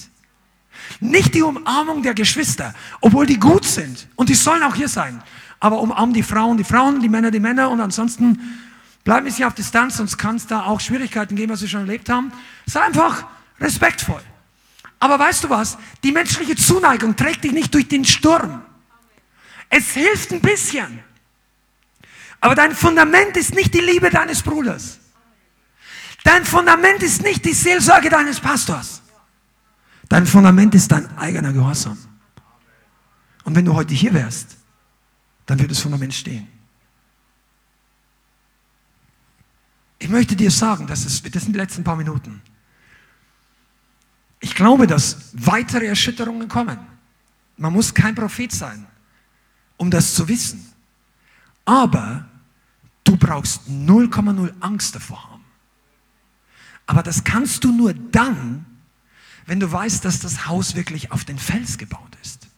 Nicht die Umarmung der Geschwister, obwohl die gut sind. Und die sollen auch hier sein. Aber umarm die Frauen, die Frauen, die Männer, die Männer. Und ansonsten bleib ein bisschen auf Distanz, sonst kann es da auch Schwierigkeiten geben, was wir schon erlebt haben. Sei einfach respektvoll. Aber weißt du was? Die menschliche Zuneigung trägt dich nicht durch den Sturm. Es hilft ein bisschen. Aber dein Fundament ist nicht die Liebe deines Bruders. Dein Fundament ist nicht die Seelsorge deines Pastors. Dein Fundament ist dein eigener Gehorsam. Und wenn du heute hier wärst, dann wird das Fundament stehen. Ich möchte dir sagen, das, ist, das sind die letzten paar Minuten. Ich glaube, dass weitere Erschütterungen kommen. Man muss kein Prophet sein, um das zu wissen. Aber du brauchst 0,0 Angst davor haben. Aber das kannst du nur dann, wenn du weißt, dass das Haus wirklich auf den Fels gebaut ist.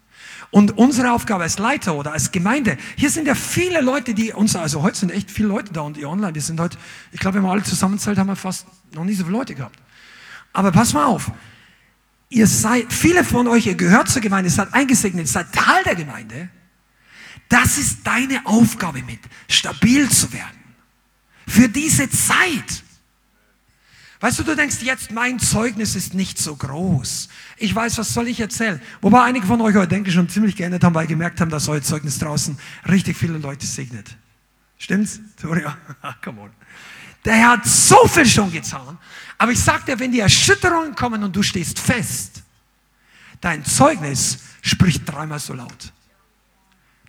Und unsere Aufgabe als Leiter oder als Gemeinde, hier sind ja viele Leute, die uns, also heute sind echt viele Leute da und ihr online, wir sind heute, ich glaube, wenn wir alle zusammenzählt, haben wir fast noch nie so viele Leute gehabt. Aber pass mal auf, ihr seid, viele von euch, ihr gehört zur Gemeinde, seid eingesegnet, seid Teil der Gemeinde. Das ist deine Aufgabe mit, stabil zu werden. Für diese Zeit. Weißt du, du denkst jetzt, mein Zeugnis ist nicht so groß. Ich weiß, was soll ich erzählen? Wobei einige von euch heute, denke schon ziemlich geändert haben, weil gemerkt haben, dass euer Zeugnis draußen richtig viele Leute segnet. Stimmt's? Victoria? Come on. Der Herr hat so viel schon getan. Aber ich sag dir, wenn die Erschütterungen kommen und du stehst fest, dein Zeugnis spricht dreimal so laut.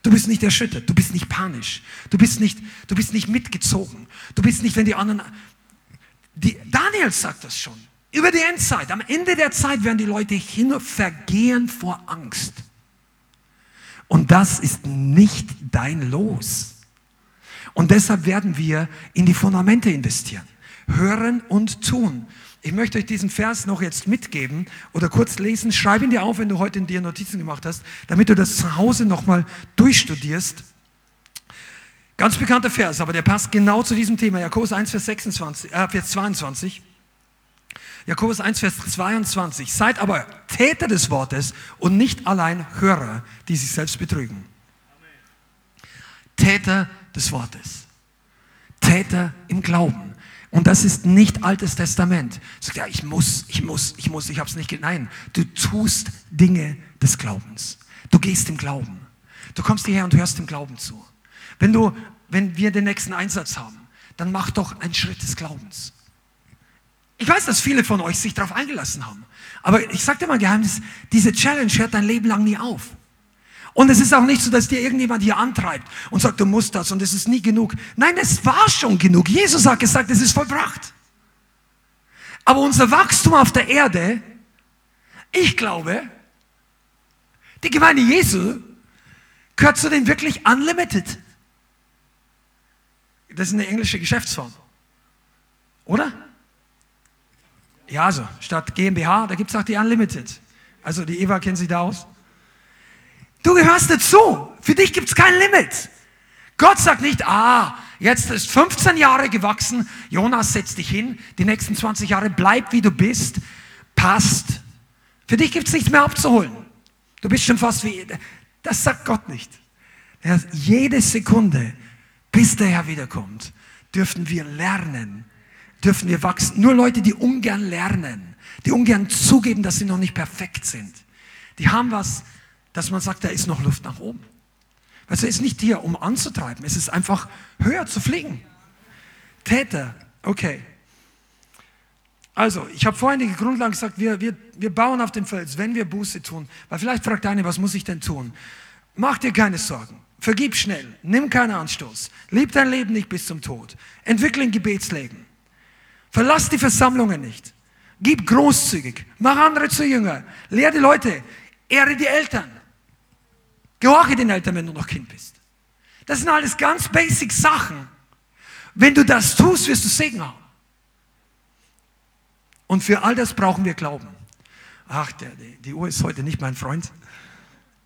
Du bist nicht erschüttert, du bist nicht panisch, du bist nicht, du bist nicht mitgezogen, du bist nicht, wenn die anderen. Die, Daniel sagt das schon. Über die Endzeit, am Ende der Zeit werden die Leute hin vergehen vor Angst. Und das ist nicht dein Los. Und deshalb werden wir in die Fundamente investieren. Hören und tun. Ich möchte euch diesen Vers noch jetzt mitgeben oder kurz lesen. Schreib ihn dir auf, wenn du heute in dir Notizen gemacht hast, damit du das zu Hause nochmal durchstudierst. Ganz bekannter Vers, aber der passt genau zu diesem Thema. Jakobus 1, Vers, 26, äh, Vers 22. Jakobus 1, Vers 22. Seid aber Täter des Wortes und nicht allein Hörer, die sich selbst betrügen. Täter des Wortes. Täter im Glauben. Und das ist nicht Altes Testament. Sagt ja, ich muss, ich muss, ich muss, ich habe es nicht. Nein, du tust Dinge des Glaubens. Du gehst im Glauben. Du kommst hierher und hörst dem Glauben zu. Wenn du wenn wir den nächsten Einsatz haben, dann mach doch einen Schritt des Glaubens. Ich weiß, dass viele von euch sich darauf eingelassen haben. Aber ich sage dir mal ein Geheimnis, diese Challenge hört dein Leben lang nie auf. Und es ist auch nicht so, dass dir irgendjemand hier antreibt und sagt, du musst das und es ist nie genug. Nein, es war schon genug. Jesus hat gesagt, es ist vollbracht. Aber unser Wachstum auf der Erde, ich glaube, die Gemeinde Jesu gehört zu den wirklich Unlimited. Das ist eine englische Geschäftsform. Oder? Ja, also statt GmbH, da gibt es auch die Unlimited. Also die Eva kennt sich da aus. Du gehörst dazu. Für dich gibt es kein Limit. Gott sagt nicht, ah, jetzt ist 15 Jahre gewachsen, Jonas, setz dich hin, die nächsten 20 Jahre bleib wie du bist, passt. Für dich gibt es nichts mehr abzuholen. Du bist schon fast wie, das sagt Gott nicht. Jede Sekunde, bis der Herr wiederkommt, dürfen wir lernen, dürfen wir wachsen. Nur Leute, die ungern lernen, die ungern zugeben, dass sie noch nicht perfekt sind, die haben was, dass man sagt, da ist noch Luft nach oben. Also es ist nicht hier, um anzutreiben, es ist einfach höher zu fliegen. Täter, okay. Also, ich habe vorhin die Grundlage gesagt, wir, wir, wir bauen auf dem Fels, wenn wir Buße tun. Weil vielleicht fragt einer, was muss ich denn tun? Mach dir keine Sorgen. Vergib schnell. Nimm keinen Anstoß. Lieb dein Leben nicht bis zum Tod. Entwickle ein Gebetsleben. Verlass die Versammlungen nicht. Gib großzügig. Mach andere zu Jünger. Lehr die Leute. Ehre die Eltern. Gehorche den Eltern, wenn du noch Kind bist. Das sind alles ganz basic Sachen. Wenn du das tust, wirst du Segen haben. Und für all das brauchen wir Glauben. Ach, der, die, die Uhr ist heute nicht mein Freund.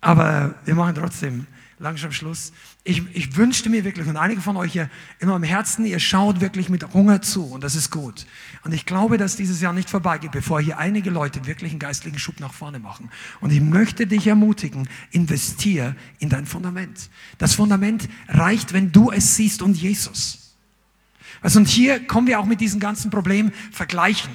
Aber wir machen trotzdem langsam Schluss. Ich, ich wünschte mir wirklich, und einige von euch hier in eurem Herzen, ihr schaut wirklich mit Hunger zu und das ist gut. Und ich glaube, dass dieses Jahr nicht vorbeigeht, bevor hier einige Leute wirklich einen geistlichen Schub nach vorne machen. Und ich möchte dich ermutigen, investier in dein Fundament. Das Fundament reicht, wenn du es siehst und Jesus. Also, und hier kommen wir auch mit diesem ganzen Problem vergleichen.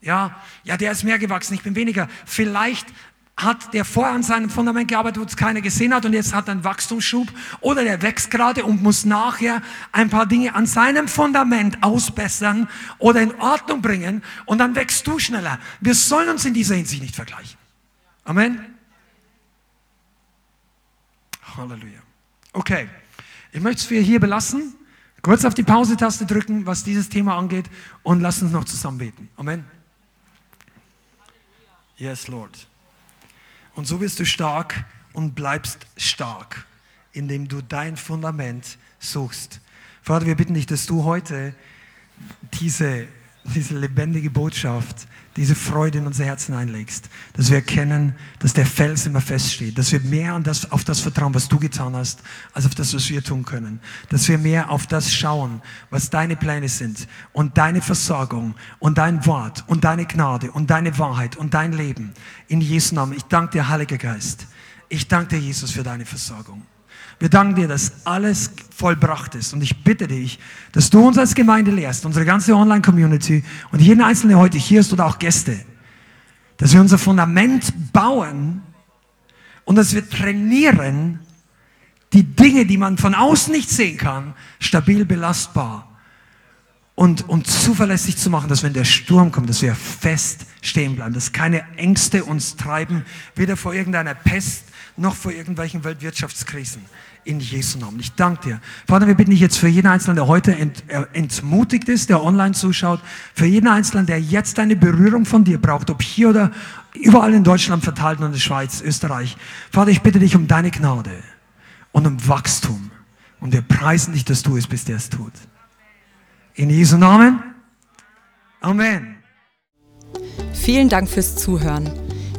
Ja, ja, der ist mehr gewachsen, ich bin weniger. Vielleicht hat der vorher an seinem Fundament gearbeitet, wo es keiner gesehen hat und jetzt hat er einen Wachstumsschub oder der wächst gerade und muss nachher ein paar Dinge an seinem Fundament ausbessern oder in Ordnung bringen und dann wächst du schneller. Wir sollen uns in dieser Hinsicht nicht vergleichen. Amen. Halleluja. Okay, ich möchte es für hier belassen. Kurz auf die Pause-Taste drücken, was dieses Thema angeht und lass uns noch zusammen beten. Amen. Yes, Lord. Und so wirst du stark und bleibst stark, indem du dein Fundament suchst. Vater, wir bitten dich, dass du heute diese, diese lebendige Botschaft diese Freude in unser Herzen einlegst, dass wir erkennen, dass der Fels immer feststeht, dass wir mehr das, auf das vertrauen, was du getan hast, als auf das, was wir tun können, dass wir mehr auf das schauen, was deine Pläne sind und deine Versorgung und dein Wort und deine Gnade und deine Wahrheit und dein Leben. In Jesu Namen. Ich danke dir, Heiliger Geist. Ich danke dir, Jesus, für deine Versorgung. Wir danken dir, dass alles vollbracht ist. Und ich bitte dich, dass du uns als Gemeinde lehrst, unsere ganze Online-Community und jeden Einzelnen, heute hier ist oder auch Gäste, dass wir unser Fundament bauen und dass wir trainieren, die Dinge, die man von außen nicht sehen kann, stabil belastbar und, und zuverlässig zu machen, dass wenn der Sturm kommt, dass wir fest stehen bleiben, dass keine Ängste uns treiben, weder vor irgendeiner Pest noch vor irgendwelchen Weltwirtschaftskrisen. In Jesu Namen. Ich danke dir. Vater, wir bitten dich jetzt für jeden Einzelnen, der heute ent, äh, entmutigt ist, der online zuschaut, für jeden Einzelnen, der jetzt eine Berührung von dir braucht, ob hier oder überall in Deutschland verteilt und in der Schweiz, Österreich. Vater, ich bitte dich um deine Gnade und um Wachstum. Und wir preisen dich, dass du es bist, der es tut. In Jesu Namen. Amen. Vielen Dank fürs Zuhören.